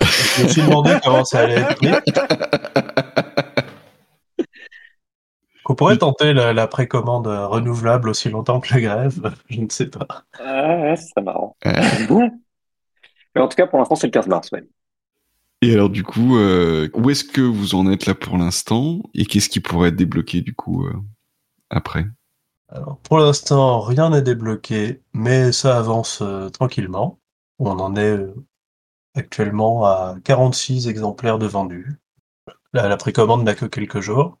Je me suis demandé comment ça allait être pris. Qu'on pourrait tenter la, précommande renouvelable aussi longtemps que la grève, je ne sais pas. Ah, c'est marrant. Mais en tout cas, pour l'instant, c'est le 15 mars, ouais. Et alors, du coup, euh, où est-ce que vous en êtes là pour l'instant? Et qu'est-ce qui pourrait être débloqué, du coup, euh, après? Alors, pour l'instant, rien n'est débloqué, mais ça avance euh, tranquillement. On en est actuellement à 46 exemplaires de vendus. la précommande n'a que quelques jours.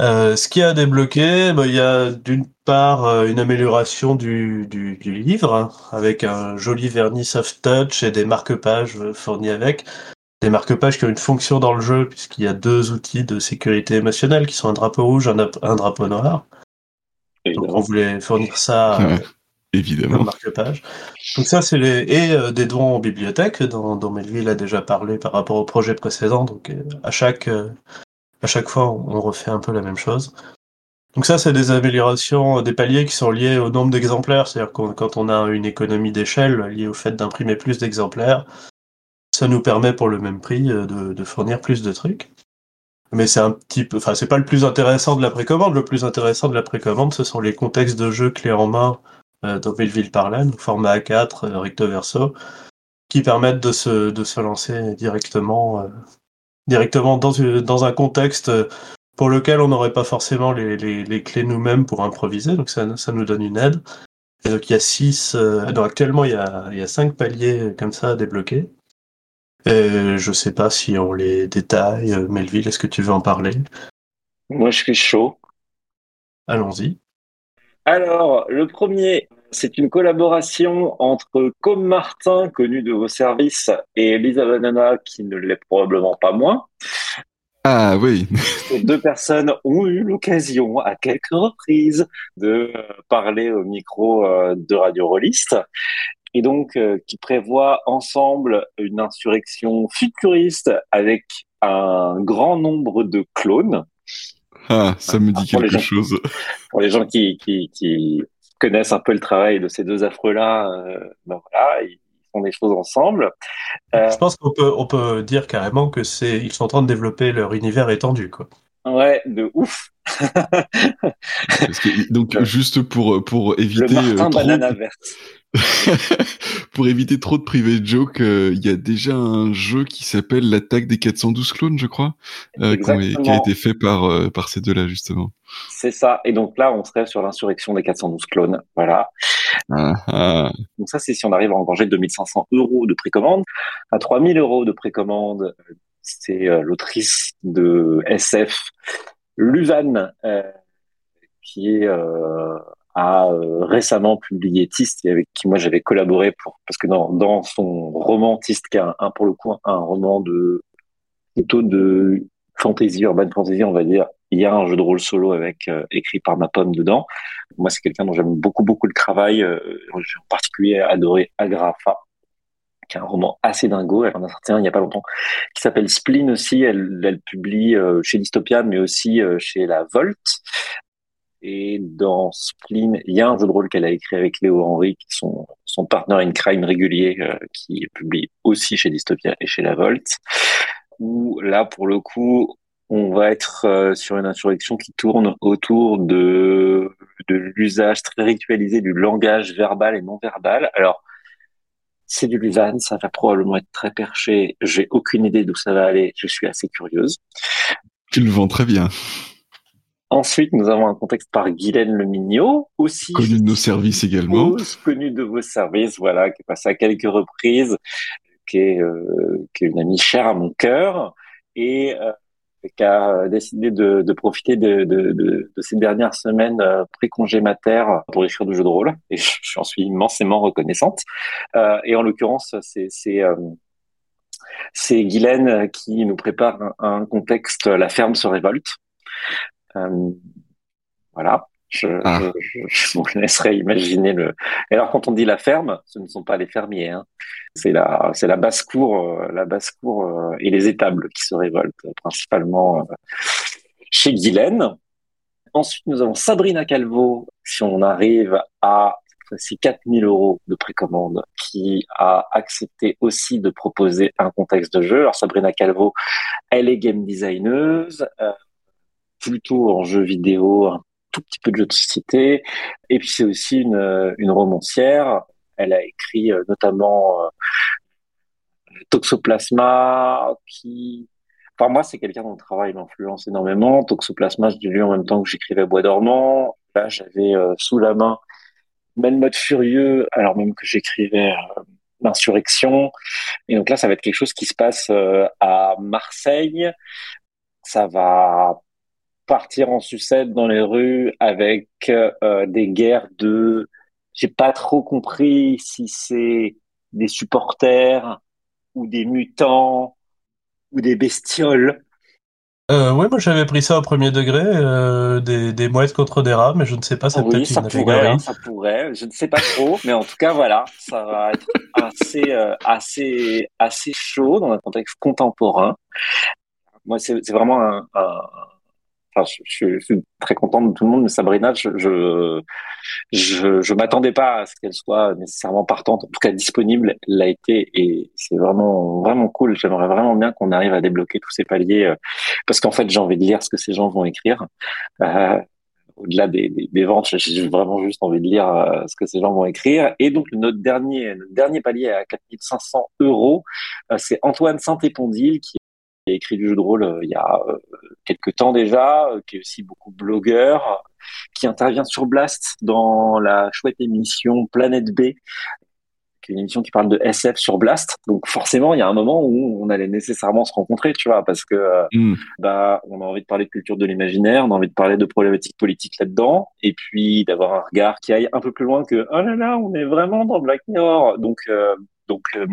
Euh, ce qui a débloqué, bah, il y a d'une part euh, une amélioration du, du, du, livre, hein, avec un joli vernis soft touch et des marque-pages euh, fournis avec. Des marque-pages qui ont une fonction dans le jeu, puisqu'il y a deux outils de sécurité émotionnelle, qui sont un drapeau rouge et un, drapeau noir. Donc on voulait fournir ça Évidemment. marque-page. Donc ça, c'est les... Et des dons en bibliothèque, dont, dont Melville a déjà parlé par rapport au projet précédent. Donc à chaque à chaque fois, on refait un peu la même chose. Donc ça, c'est des améliorations, des paliers qui sont liés au nombre d'exemplaires. C'est-à-dire que quand on a une économie d'échelle liée au fait d'imprimer plus d'exemplaires, ça nous permet pour le même prix euh, de, fournir plus de trucs. Mais c'est un petit peu, enfin, c'est pas le plus intéressant de la précommande. Le plus intéressant de la précommande, ce sont les contextes de jeu clés en main euh, dans Belleville Parlen, format A4, euh, recto verso, qui permettent de se, de se lancer directement euh, directement dans, dans un contexte pour lequel on n'aurait pas forcément les, les, les clés nous-mêmes pour improviser, donc ça, ça, nous donne une aide. Et donc il y a six, euh, actuellement il y a, il y a cinq paliers comme ça à débloquer. Et je sais pas si on les détaille. Melville, est-ce que tu veux en parler? Moi je suis chaud. Allons-y. Alors, le premier, c'est une collaboration entre Com Martin, connu de vos services, et Elisa Banana, qui ne l'est probablement pas moins. Ah oui. Ces deux personnes ont eu l'occasion à quelques reprises de parler au micro euh, de Radio Rolliste et donc euh, qui prévoient ensemble une insurrection futuriste avec un grand nombre de clones. Ah, ça me dit quelque chose. Pour les gens qui, qui, qui connaissent un peu le travail de ces deux affreux-là, euh, ben voilà, ils font des choses ensemble. Euh, Je pense qu'on peut, on peut dire carrément que c'est, ils sont en train de développer leur univers étendu, quoi. Ouais, de ouf. donc, juste pour, pour éviter. Le Martin trop... Banana verte. pour éviter trop de privé joke, euh, il y a déjà un jeu qui s'appelle l'attaque des 412 clones, je crois, euh, qui, a été fait par, euh, par ces deux-là, justement. C'est ça. Et donc là, on serait sur l'insurrection des 412 clones. Voilà. Ah, ah. Donc ça, c'est si on arrive à engranger 2500 euros de précommande. À 3000 euros de précommande, c'est l'autrice de SF, Luzanne, qui est a euh, récemment publié Tist, avec qui moi j'avais collaboré pour parce que dans, dans son roman Tist, qui est un, pour le coup un roman de plutôt de fantasy, urban fantasy, on va dire, il y a un jeu de rôle solo avec euh, écrit par ma pomme dedans. Moi, c'est quelqu'un dont j'aime beaucoup beaucoup le travail. Euh, j'ai en particulier adoré Agrafa, qui est un roman assez dingo. Elle en a sorti un il n'y a pas longtemps, qui s'appelle Spleen aussi. Elle, publie chez Dystopia, mais aussi chez La Volt. Et dans Spleen, il y a un jeu de rôle qu'elle a écrit avec Léo Henry, qui son, son partner in crime régulier, euh, qui publie aussi chez Dystopia et chez La Volt. Où là, pour le coup, on va être euh, sur une insurrection qui tourne autour de, de l'usage très ritualisé du langage verbal et non verbal. Alors, c'est du Luvan, ça va probablement être très perché. J'ai aucune idée d'où ça va aller. Je suis assez curieuse. Tu le vends très bien. Ensuite, nous avons un contexte par Guylaine Le Mignot, aussi connu de nos services également, connu de vos services, voilà, qui est passé à quelques reprises, qui est, euh, qui est une amie chère à mon cœur et euh, qui a décidé de, profiter de, ces dernières semaines euh, pré-congé mater pour écrire du jeu de rôle. Et j'en suis immensément reconnaissante. Euh, et en l'occurrence, c'est c'est euh, Guylaine qui nous prépare un, contexte La ferme se révolte euh, voilà. Ah. Je, je, vous laisserai imaginer le. alors, quand on dit la ferme, ce ne sont pas les fermiers. Hein. C'est la, c'est la basse cour, euh, la basse cour euh, et les étables qui se révoltent, principalement chez Guylaine. Ensuite, nous avons Sabrina Calvo, si on arrive à ces 4000 euros de précommande, qui a accepté aussi de proposer un contexte de jeu. Alors, Sabrina Calvo, elle est game designeuse. plutôt en jeu vidéo, un tout petit peu de société. Et puis c'est aussi une, une romancière. Elle a écrit notamment Toxoplasma, qui Enfin, moi, c'est quelqu'un dont le travail m'influence énormément. Toxoplasma, je l'ai lu en même temps que j'écrivais Bois dormant. Là, j'avais euh, sous la main mode Furieux, alors même que j'écrivais euh, L'insurrection. Et donc là, ça va être quelque chose qui se passe euh, à Marseille. Ça va partir en sucette dans les rues avec des guerres de... J'ai pas trop compris si c'est des supporters ou des mutants ou des bestioles. Euh, oui, moi j'avais pris ça au premier degré, euh, des, des mouettes contre des rats, mais je ne sais pas, c'est oui, peut-être ça une pourrait, allégorie. ça pourrait, je ne sais pas trop, mais en tout cas voilà, ça va être assez, euh, assez, assez chaud dans un contexte contemporain. Moi, c'est c'est vraiment un, un- enfin, je, suis très content de tout le monde, mais Sabrina, je, je, je, m'attendais pas à ce qu'elle soit nécessairement partante, en tout cas disponible. Elle l'a été et c'est vraiment, vraiment cool. J'aimerais vraiment bien qu'on arrive à débloquer tous ces paliers euh, parce qu'en fait, j'ai envie de lire ce que ces gens vont écrire. Euh, au-delà des, ventes, j'ai vraiment juste envie de lire euh, ce que ces gens vont écrire. Et donc, notre dernier, notre dernier palier à 4500 euros, c'est Antoine Saint-Épondil qui a écrit du jeu de rôle euh, il y a euh, quelques temps déjà, euh, qui est aussi beaucoup blogueur, qui intervient sur Blast dans la chouette émission Planète B, qui est une émission qui parle de SF sur Blast. Donc forcément, il y a un moment où on allait nécessairement se rencontrer, tu vois, parce que Hmm. bah, on a envie de parler de culture de l'imaginaire, on a envie de parler de problématiques politiques là-dedans, et puis d'avoir un regard qui aille un peu plus loin que oh là là, on est vraiment dans Black Mirror. Donc euh, donc euh,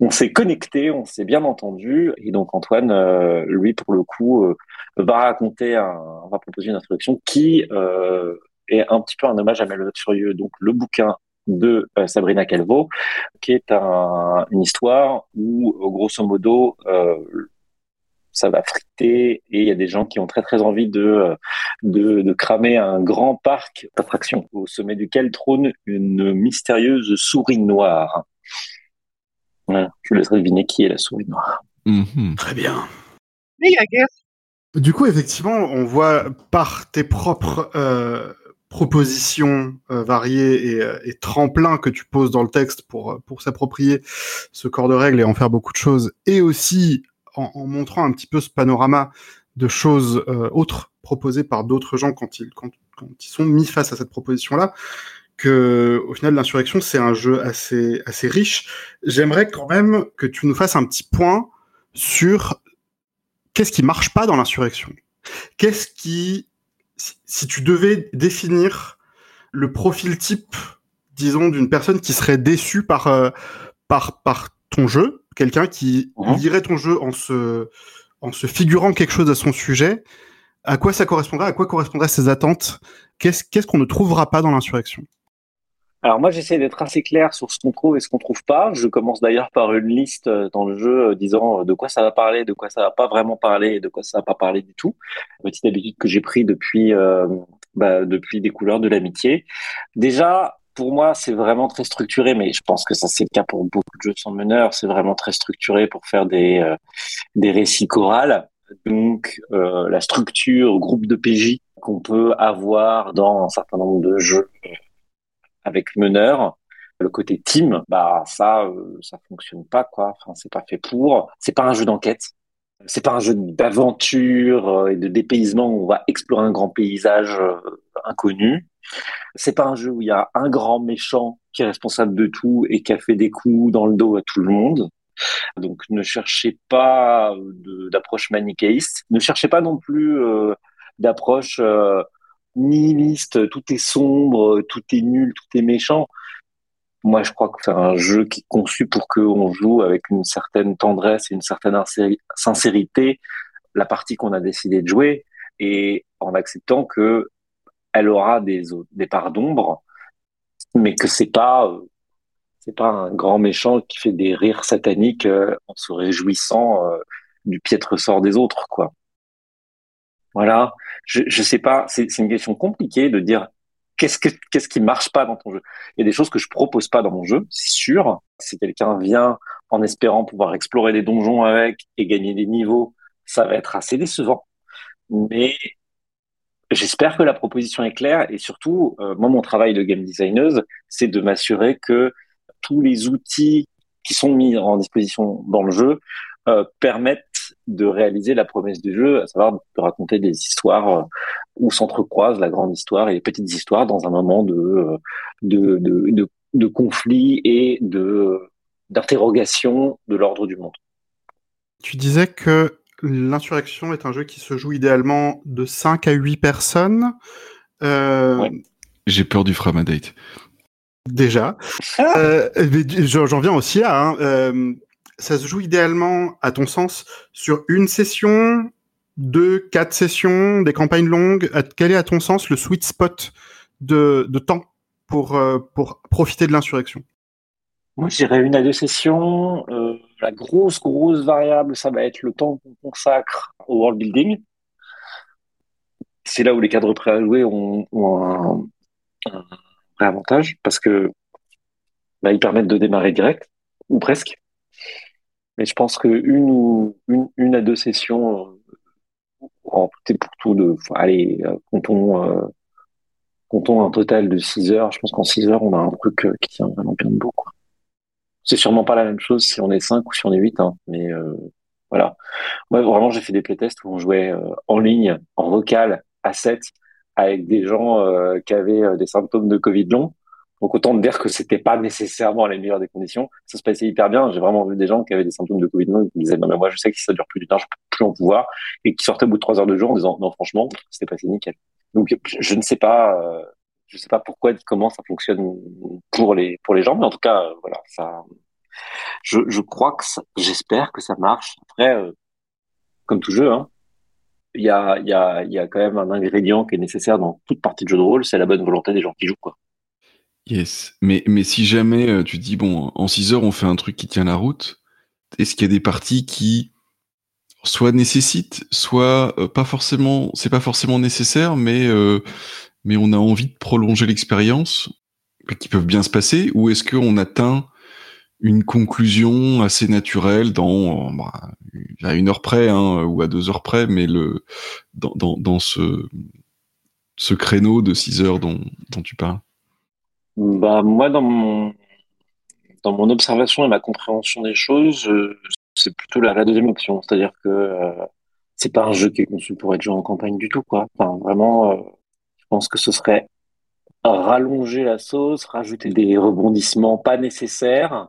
on s'est connecté, on s'est bien entendu, et donc Antoine, euh, lui pour le coup, euh, va raconter, va proposer une introduction qui euh, est un petit peu un hommage à Melville Furieux, donc le bouquin de Sabrina Calvo, qui est un, une histoire où, grosso modo, ça va friter et il y a des gens qui ont très très envie de, de cramer un grand parc d'attractions au sommet duquel trône une mystérieuse souris noire. Voilà, je vous laisserai deviner qui est la souris noire. Mhm. Très bien. Du coup, effectivement, on voit par tes propres euh, propositions euh, variées et, euh, et tremplins que tu poses dans le texte pour, pour s'approprier ce corps de règles et en faire beaucoup de choses, et aussi en, en montrant un petit peu ce panorama de choses euh, autres proposées par d'autres gens quand ils, quand, quand ils sont mis face à cette proposition-là, que au final l'insurrection c'est un jeu assez assez riche. J'aimerais quand même que tu nous fasses un petit point sur qu'est-ce qui marche pas dans l'insurrection. Qu'est-ce qui si- tu devais définir le profil type disons d'une personne qui serait déçue par euh, par par ton jeu, quelqu'un qui Mhm. lirait ton jeu en se en se figurant quelque chose à son sujet, à quoi ça correspondrait, à quoi correspondraient ses attentes? Qu'est-ce qu'est-ce qu'on ne trouvera pas dans l'insurrection? Alors moi j'essaie d'être assez clair sur ce qu'on trouve et ce qu'on trouve pas. Je commence d'ailleurs par une liste euh, dans le jeu euh, disant euh, de quoi ça va parler, de quoi ça va pas vraiment parler et de quoi ça va pas parler du tout. Petite habitude que j'ai pris depuis euh, bah, depuis des couleurs de l'amitié. Déjà pour moi c'est vraiment très structuré, mais je pense que ça c'est le cas pour beaucoup de jeux sans meneur. C'est vraiment très structuré pour faire des euh, des récits chorales. Donc euh, la structure groupe de PJ qu'on peut avoir dans un certain nombre de jeux avec meneur. Le côté team, bah ça, euh, ça fonctionne pas quoi. Enfin, c'est pas fait pour. C'est pas un jeu d'enquête. C'est pas un jeu d'aventure euh, et de dépaysement où on va explorer un grand paysage euh, inconnu. C'est pas un jeu où il y a un grand méchant qui est responsable de tout et qui a fait des coups dans le dos à tout le monde. Donc ne cherchez pas euh, d'approche manichéiste. Ne cherchez pas non plus euh, d'approche euh, nihiliste. Tout est sombre, tout est nul, tout est méchant. Moi, je crois que c'est un jeu qui est conçu pour qu'on joue avec une certaine tendresse et une certaine sincérité la partie qu'on a décidé de jouer et en acceptant que elle aura des, des parts d'ombre, mais que c'est pas c'est pas un grand méchant qui fait des rires sataniques euh, en se réjouissant euh, du piètre sort des autres, quoi. Voilà. Je, je sais pas. C'est une question compliquée de dire qu'est-ce que qu'est-ce qui marche pas dans ton jeu. Il y a des choses que je propose pas dans mon jeu, c'est sûr. Si quelqu'un vient en espérant pouvoir explorer des donjons avec et gagner des niveaux, ça va être assez décevant. Mais j'espère que la proposition est claire et surtout, euh, moi, mon travail de game designer, c'est de m'assurer que tous les outils qui sont mis en disposition dans le jeu euh, permettent de réaliser la promesse du jeu, à savoir de raconter des histoires euh, où s'entrecroisent la grande histoire et les petites histoires dans un moment de, euh, de, de, de, de conflit et de d'interrogation de l'ordre du monde. Tu disais que l'insurrection est un jeu qui se joue idéalement de 5 à 8 personnes. Euh, Ouais. J'ai peur du Framadate. Déjà. Euh, mais J'en viens aussi là. hein. Euh, ça se joue idéalement, à ton sens, sur une session, deux, quatre sessions, des campagnes longues. Quel est, à ton sens, le sweet spot de, temps pour, euh, pour profiter de l'insurrection? Moi, je dirais une à deux sessions. Euh, la grosse, grosse variable, ça va être le temps qu'on consacre au world building. C'est là où les cadres jouer ont, ont un, un vrai avantage parce que bah, ils permettent de démarrer direct ou presque. Mais je pense que une ou une, à deux sessions euh, en pour tout de, allez, euh, comptons, euh, comptons un total de 6 heures. Je pense qu'en 6 heures, on a un truc qui tient vraiment bien debout, quoi. C'est sûrement pas la même chose si on est 5 ou si on est 8, hein, mais voilà. Moi, vraiment, j'ai fait des playtests où on jouait en ligne, en vocal, à 7, avec des gens qui avaient des symptômes de Covid long. Donc autant dire que c'était pas nécessairement les meilleures des conditions. Ça se passait hyper bien. J'ai vraiment vu des gens qui avaient des symptômes de Covid long qui disaient non mais moi je sais que si ça dure plus d'une heure, je peux plus en pouvoir et qui sortaient au bout de trois heures de jour en disant non franchement c'était passé nickel. Donc je, ne sais pas, euh, je sais pas pourquoi comment ça fonctionne pour les pour les gens, mais en tout cas euh, voilà ça. Je, crois que j'espère que ça marche. Après euh, comme tout jeu, hein, il y a y a y a quand même un ingrédient qui est nécessaire dans toute partie de jeu de rôle, c'est la bonne volonté des gens qui jouent quoi. Yes. Mais, mais si jamais euh, tu dis, bon, en 6 heures, on fait un truc qui tient la route, est-ce qu'il y a des parties qui soit nécessitent, soit euh, pas forcément, c'est pas forcément nécessaire, mais, euh, mais on a envie de prolonger l'expérience, qui peuvent bien se passer, ou est-ce qu'on atteint une conclusion assez naturelle dans, euh, bah, à une heure près, hein, ou à deux heures près, mais le, dans, dans, dans ce, ce créneau de 6 heures dont, dont tu parles? Bah, moi, dans mon, dans mon observation et ma compréhension des choses, euh, c'est plutôt la, deuxième option. C'est-à-dire que euh, c'est pas un jeu qui est conçu pour être joué en campagne du tout, quoi. Enfin, vraiment, euh, je pense que ce serait rallonger la sauce, rajouter des rebondissements pas nécessaires.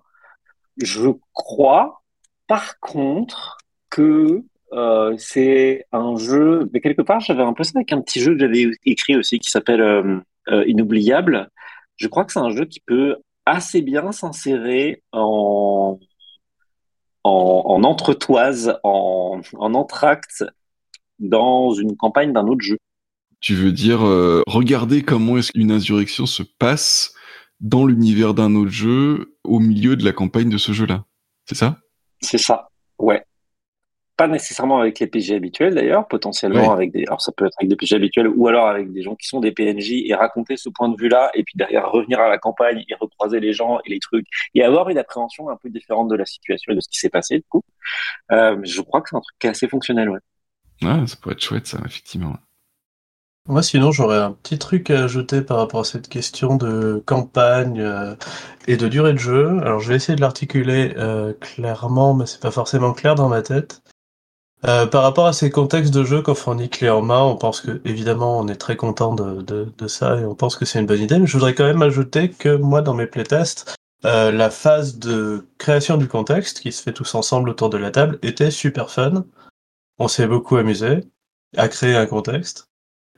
Je crois, par contre, que euh, c'est un jeu, mais quelque part, j'avais un peu ça avec un petit jeu que j'avais écrit aussi qui s'appelle Inoubliable. Je crois que c'est un jeu qui peut assez bien s'insérer en, en, en entretoise, en, en entracte dans une campagne d'un autre jeu. Tu veux dire, euh, regarder comment est-ce qu'une insurrection se passe dans l'univers d'un autre jeu au milieu de la campagne de ce jeu-là. C'est ça? C'est ça, ouais. Pas nécessairement avec les PJ habituels d'ailleurs, potentiellement Ouais. avec des. Alors ça peut être avec des PJ habituels ou alors avec des gens qui sont des PNJ et raconter ce point de vue-là et puis derrière revenir à la campagne et recroiser les gens et les trucs et avoir une appréhension un peu différente de la situation et de ce qui s'est passé du coup. Euh, je crois que c'est un truc qui est assez fonctionnel, ouais. Ah, ça pourrait être chouette, ça, effectivement. Moi, sinon, j'aurais un petit truc à ajouter par rapport à cette question de campagne euh, et de durée de jeu. Alors, je vais essayer de l'articuler euh, clairement, mais c'est pas forcément clair dans ma tête. Euh, par rapport à ces contextes de jeu qu'on fournit clé en main, on pense que, évidemment, on est très content de, de, de ça et on pense que c'est une bonne idée, mais je voudrais quand même ajouter que moi, dans mes playtests, euh, la phase de création du contexte, qui se fait tous ensemble autour de la table, était super fun. On s'est beaucoup amusé à créer un contexte.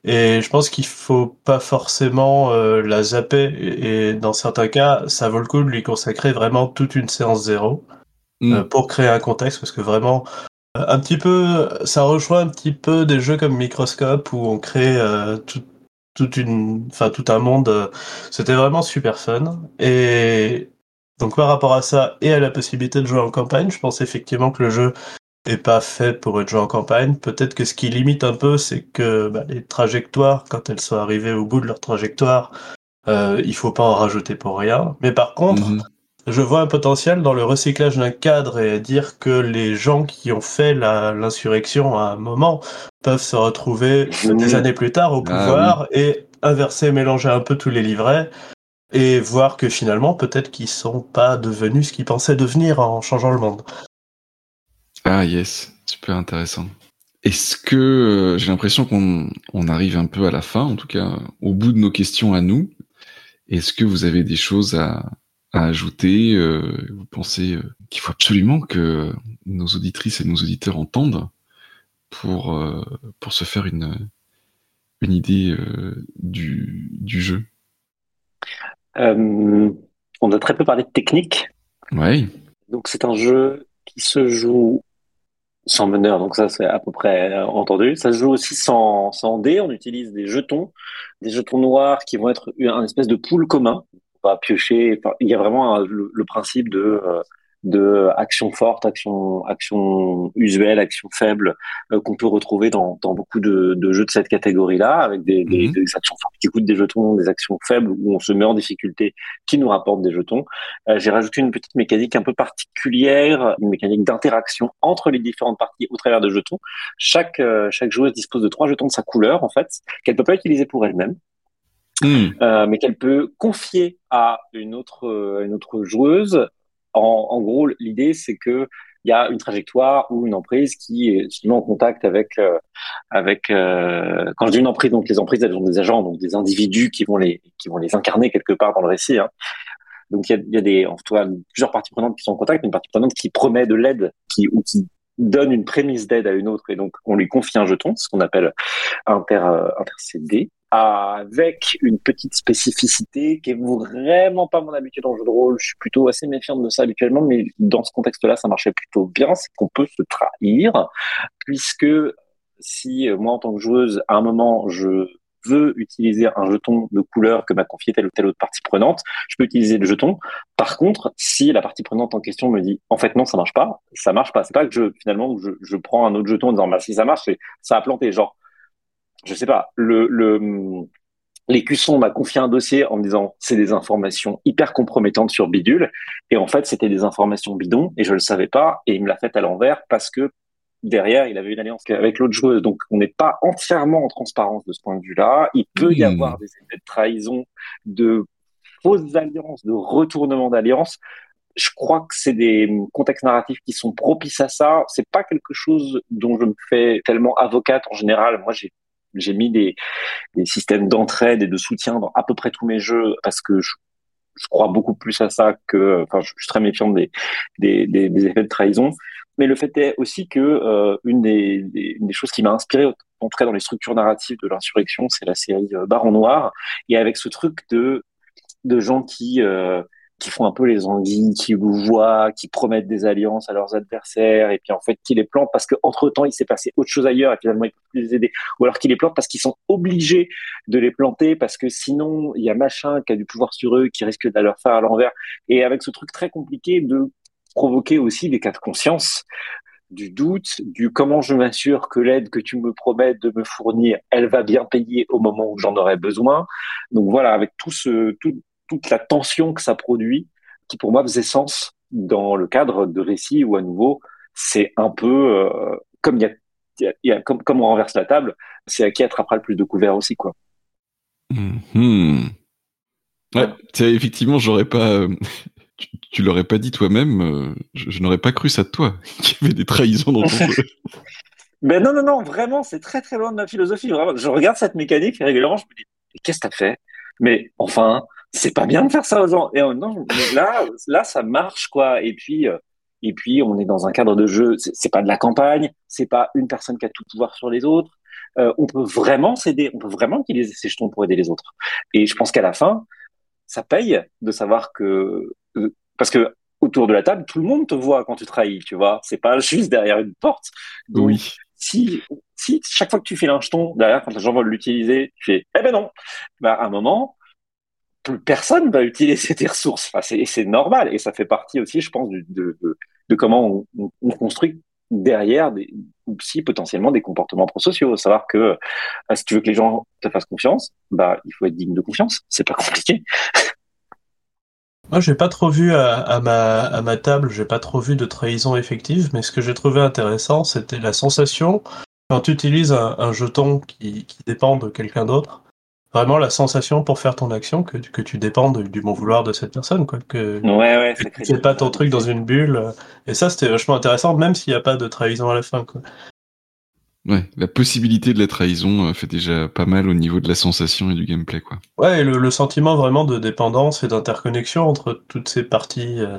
Et je pense qu'il faut pas forcément euh, la zapper. Et, et dans certains cas, ça vaut le coup de lui consacrer vraiment toute une séance zéro Mm. euh, pour créer un contexte, parce que vraiment, un petit peu, ça rejoint un petit peu des jeux comme Microscope où on crée euh, tout, toute une, enfin tout un monde. euh, C'était vraiment super fun. Et donc par rapport à ça et à la possibilité de jouer en campagne, je pense effectivement que le jeu est pas fait pour être joué en campagne. Peut-être que ce qui limite un peu, c'est que bah, les trajectoires, quand elles sont arrivées au bout de leur trajectoire, euh, il faut pas en rajouter pour rien. Mais par contre, Mhm. Je vois un potentiel dans le recyclage d'un cadre et dire que les gens qui ont fait l'insurrection à un moment peuvent se retrouver des années plus tard au ah pouvoir et inverser, mélanger un peu tous les livrets et voir que finalement peut-être qu'ils sont pas devenus ce qu'ils pensaient devenir en changeant le monde. Ah yes, super intéressant. Est-ce que euh, j'ai l'impression qu'on on arrive un peu à la fin, en tout cas au bout de nos questions à nous. Est-ce que vous avez des choses à, à ajouter euh, Vous pensez euh, qu'il faut absolument que nos auditrices et nos auditeurs entendent pour, euh, pour se faire une, une idée du, du jeu? On a très peu parlé de technique. Oui. Donc c'est un jeu qui se joue sans meneur, donc ça c'est à peu près entendu. Ça se joue aussi sans, sans dés, on utilise des jetons, des jetons noirs qui vont être un espèce de pool commun va piocher. il y a vraiment le, principe de euh, de action forte, action, action usuelle, action faible euh, qu'on peut retrouver dans, dans beaucoup de, de, jeux de cette catégorie-là, avec des, des, mhm. des, actions fortes qui coûtent des jetons, des actions faibles où on se met en difficulté qui nous rapportent des jetons. Euh, J'ai rajouté une petite mécanique un peu particulière, une mécanique d'interaction entre les différentes parties au travers de jetons. Chaque, euh, chaque joueuse dispose de trois jetons de sa couleur, en fait, qu'elle peut pas utiliser pour elle-même. Euh, mais qu'elle peut confier à une autre, euh, une autre joueuse. En, en gros, l'idée, c'est que il y a une trajectoire ou une emprise qui est souvent en contact avec euh, avec euh, quand je dis une emprise donc les emprises elles ont des agents donc des individus qui vont les qui vont les incarner quelque part dans le récit hein. donc il y a, y a des en cas plusieurs parties prenantes qui sont en contact une partie prenante qui promet de l'aide qui ou qui donne une prémisse d'aide à une autre et donc on lui confie un jeton ce qu'on appelle inter intercédé avec une petite spécificité qui est vraiment pas mon habitude en jeu de rôle. Je suis plutôt assez méfiante de ça habituellement, mais dans ce contexte-là, ça marchait plutôt bien. C'est qu'on peut se trahir, puisque si euh, moi, en tant que joueuse, à un moment, je veux utiliser un jeton de couleur que m'a confié telle ou telle autre partie prenante, je peux utiliser le jeton. Par contre, si la partie prenante en question me dit en fait non, ça marche pas, ça marche pas. C'est pas que je finalement je, je prends un autre jeton en disant bah si ça marche, ça a planté. Genre je sais pas, le, le l'écusson m'a confié un dossier en me disant c'est des informations hyper compromettantes sur bidule et en fait c'était des informations bidons et je le savais pas et il me l'a fait à l'envers parce que derrière il avait une alliance avec l'autre joueuse donc on n'est pas entièrement en transparence de ce point de vue-là il peut y hmm. avoir des effets de trahison de fausses alliances de retournement d'alliance je crois que c'est des contextes narratifs qui sont propices à ça. C'est pas quelque chose dont je me fais tellement avocate en général. Moi, j'ai j'ai mis des, systèmes d'entraide et de soutien dans à peu près tous mes jeux parce que je, crois beaucoup plus à ça que, enfin, je, suis très méfiant des, des, effets de trahison. Mais le fait est aussi que euh, une des, choses qui m'a inspiré, en tout dans les structures narratives de l'insurrection, c'est la série euh, Baron Noir. Et avec ce truc de de gens qui euh, qui font un peu les anguilles, qui vous voient, qui promettent des alliances à leurs adversaires, et puis en fait qui les plantent parce qu'entre temps il s'est passé autre chose ailleurs et finalement ils peuvent plus les aider, ou alors qui les plantent parce qu'ils sont obligés de les planter parce que sinon il y a machin qui a du pouvoir sur eux, qui risque de leur faire à l'envers, et avec ce truc très compliqué de provoquer aussi des cas de conscience du doute, du comment je m'assure que l'aide que tu me promets de me fournir, elle va bien payer au moment où j'en aurai besoin? Donc voilà, avec tout ce, tout, toute la tension que ça produit, qui pour moi faisait sens dans le cadre de récits où à nouveau c'est un peu euh, comme il y a, comme, comme on renverse la table, c'est à qui attrapera le plus de couverts aussi quoi. Mm-hmm. Ouais, effectivement, j'aurais pas, euh, tu, l'aurais pas dit toi-même, euh, je, n'aurais pas cru ça de toi, qu'il y avait des trahisons dans ton jeu. Mais non, non, non, vraiment, c'est très très loin de ma philosophie. Vraiment, je regarde cette mécanique et régulièrement, je me dis, qu'est-ce que t'as fait? Mais enfin, c'est pas bien de faire ça aux gens. Et non, là, là, ça marche quoi. Et puis, euh, et puis, on est dans un cadre de jeu. C'est pas de la campagne. C'est pas une personne qui a tout pouvoir sur les autres. Euh, on peut vraiment s'aider. On peut vraiment utiliser ces jetons pour aider les autres. Et je pense qu'à la fin, ça paye de savoir que euh, parce que autour de la table, tout le monde te voit quand tu trahis. Tu vois, c'est pas juste derrière une porte. Donc, oui. Si, si chaque fois que tu fais un jeton derrière, quand les gens veulent l'utiliser, tu fais, eh ben non, bah, à un moment, personne va utiliser tes ressources. Enfin, c'est normal et ça fait partie aussi, je pense, de, comment on, on, construit derrière des, aussi potentiellement des comportements prosociaux. Savoir que euh, si tu veux que les gens te fassent confiance, bah il faut être digne de confiance. C'est pas compliqué. Moi, j'ai pas trop vu à, à ma, à ma table, j'ai pas trop vu de trahison effective, mais ce que j'ai trouvé intéressant, c'était la sensation quand tu utilises un, jeton qui dépend de quelqu'un d'autre. Vraiment la sensation pour faire ton action que, que tu dépends de- du bon vouloir de cette personne, quoi. Que, Ouais, ouais, que tu pas ton truc dans une bulle. Et ça, c'était vachement intéressant, même s'il n'y a pas de trahison à la fin, quoi. Ouais, la possibilité de la trahison euh, fait déjà pas mal au niveau de la sensation et du gameplay, quoi. Ouais, et le, le sentiment vraiment de dépendance et d'interconnexion entre toutes ces parties. euh,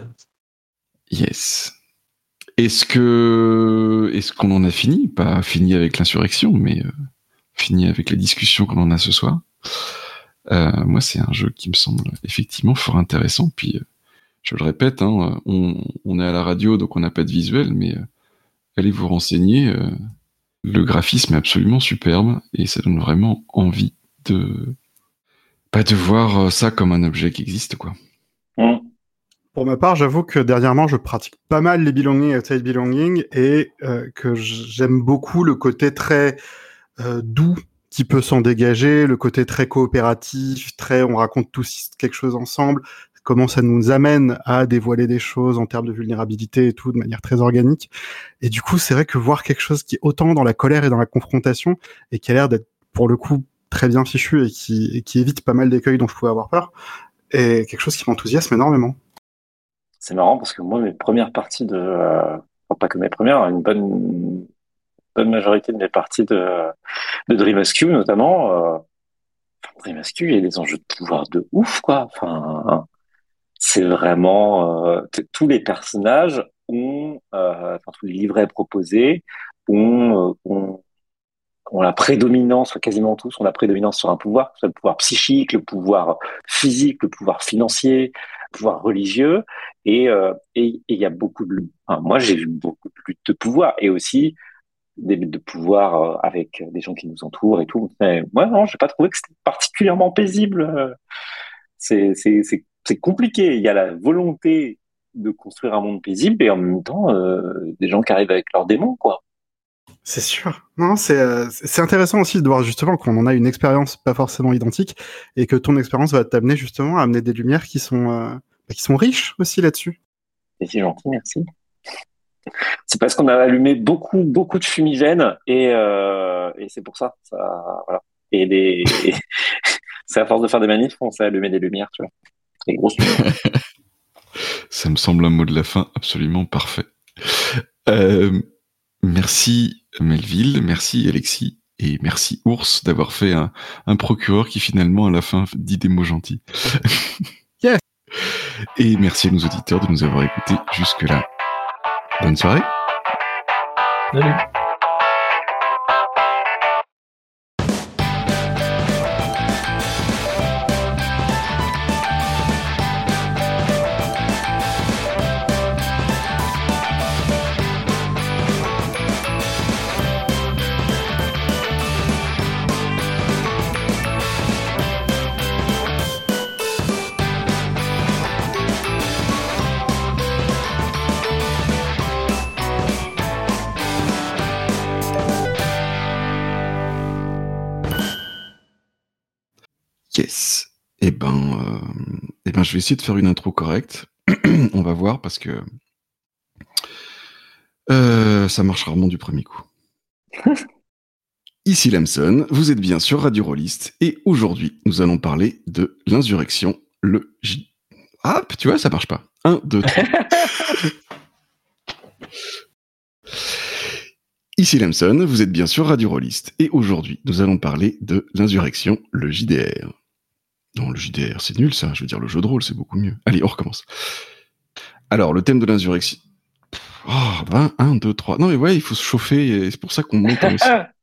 Yes. Est-ce que est-ce qu'on en a fini? Pas fini avec l'insurrection, mais euh, fini avec les discussions qu'on en a ce soir. Euh, moi, c'est un jeu qui me semble effectivement fort intéressant. Puis, euh, je le répète, hein, on, on est à la radio, donc on n'a pas de visuel, mais euh, allez vous renseigner. euh, le graphisme est absolument superbe et ça donne vraiment envie de pas de voir ça comme un objet qui existe, quoi. Pour ma part, j'avoue que dernièrement, je pratique pas mal les belonging et outside belonging et euh, que j'aime beaucoup le côté très euh, doux qui peut s'en dégager, le côté très coopératif, très on raconte tous quelque chose ensemble, comment ça nous amène à dévoiler des choses en termes de vulnérabilité et tout de manière très organique. Et du coup, c'est vrai que voir quelque chose qui est autant dans la colère et dans la confrontation et qui a l'air d'être pour le coup très bien fichu et qui, et qui évite pas mal d'écueils dont je pouvais avoir peur, est quelque chose qui m'enthousiasme énormément. C'est marrant parce que moi, mes premières parties de, euh, pas que mes premières, une bonne, bonne majorité de mes parties de, de Dream Rescue, notamment, euh, Dream Rescue, il y a des enjeux de pouvoir de ouf, quoi. Enfin, c'est vraiment, euh, tous les personnages ont, euh, enfin, tous les livrets proposés ont, euh, ont, ont la prédominance, quasiment tous, ont la prédominance sur un pouvoir, soit le pouvoir psychique, le pouvoir physique, le pouvoir financier, le pouvoir religieux. Et euh, et et il y a beaucoup de, enfin, moi j'ai vu beaucoup de luttes de pouvoir et aussi des luttes de pouvoir euh, avec des gens qui nous entourent et tout. Mais moi non, j'ai pas trouvé que c'était particulièrement paisible. euh. C'est c'est c'est c'est compliqué. Il y a la volonté de construire un monde paisible et en même temps euh, des gens qui arrivent avec leurs démons quoi. C'est sûr. Non, c'est euh, c'est intéressant aussi de voir justement qu'on en a une expérience pas forcément identique et que ton expérience va t'amener justement à amener des lumières qui sont euh, bah, qui sont riches aussi là-dessus. C'est gentil, merci. C'est parce qu'on a allumé beaucoup, beaucoup de fumigènes et, euh, et c'est pour ça. ça voilà. Et c'est à force de faire des manifs qu'on s'est allumé des lumières, tu vois. Des grosses lumières. Ça me semble un mot de la fin absolument parfait. Euh, merci Melville, merci Alexis et merci Ours d'avoir fait un, un procureur qui finalement à la fin dit des mots gentils. Yes. Et merci à nos auditeurs de nous avoir écoutés jusque-là. Bonne soirée. Salut. Eh ben, euh, eh ben, je vais essayer de faire une intro correcte. On va voir parce que euh, ça marche rarement du premier coup. Ici Lamson, vous êtes bien sur Radio Rollist et aujourd'hui nous allons parler de l'insurrection, le J. Ah, tu vois, ça marche pas. 1, 2, 3. Ici Lamson, vous êtes bien sur Radio Rollist et aujourd'hui nous allons parler de l'insurrection, le JDR. Non, le JDR, c'est nul ça, je veux dire le jeu de rôle, c'est beaucoup mieux. Allez, on recommence. Alors, le thème de l'insurrection. Oh, 20, 1, 2, 3. Non, mais ouais, il faut se chauffer, c'est pour ça qu'on monte.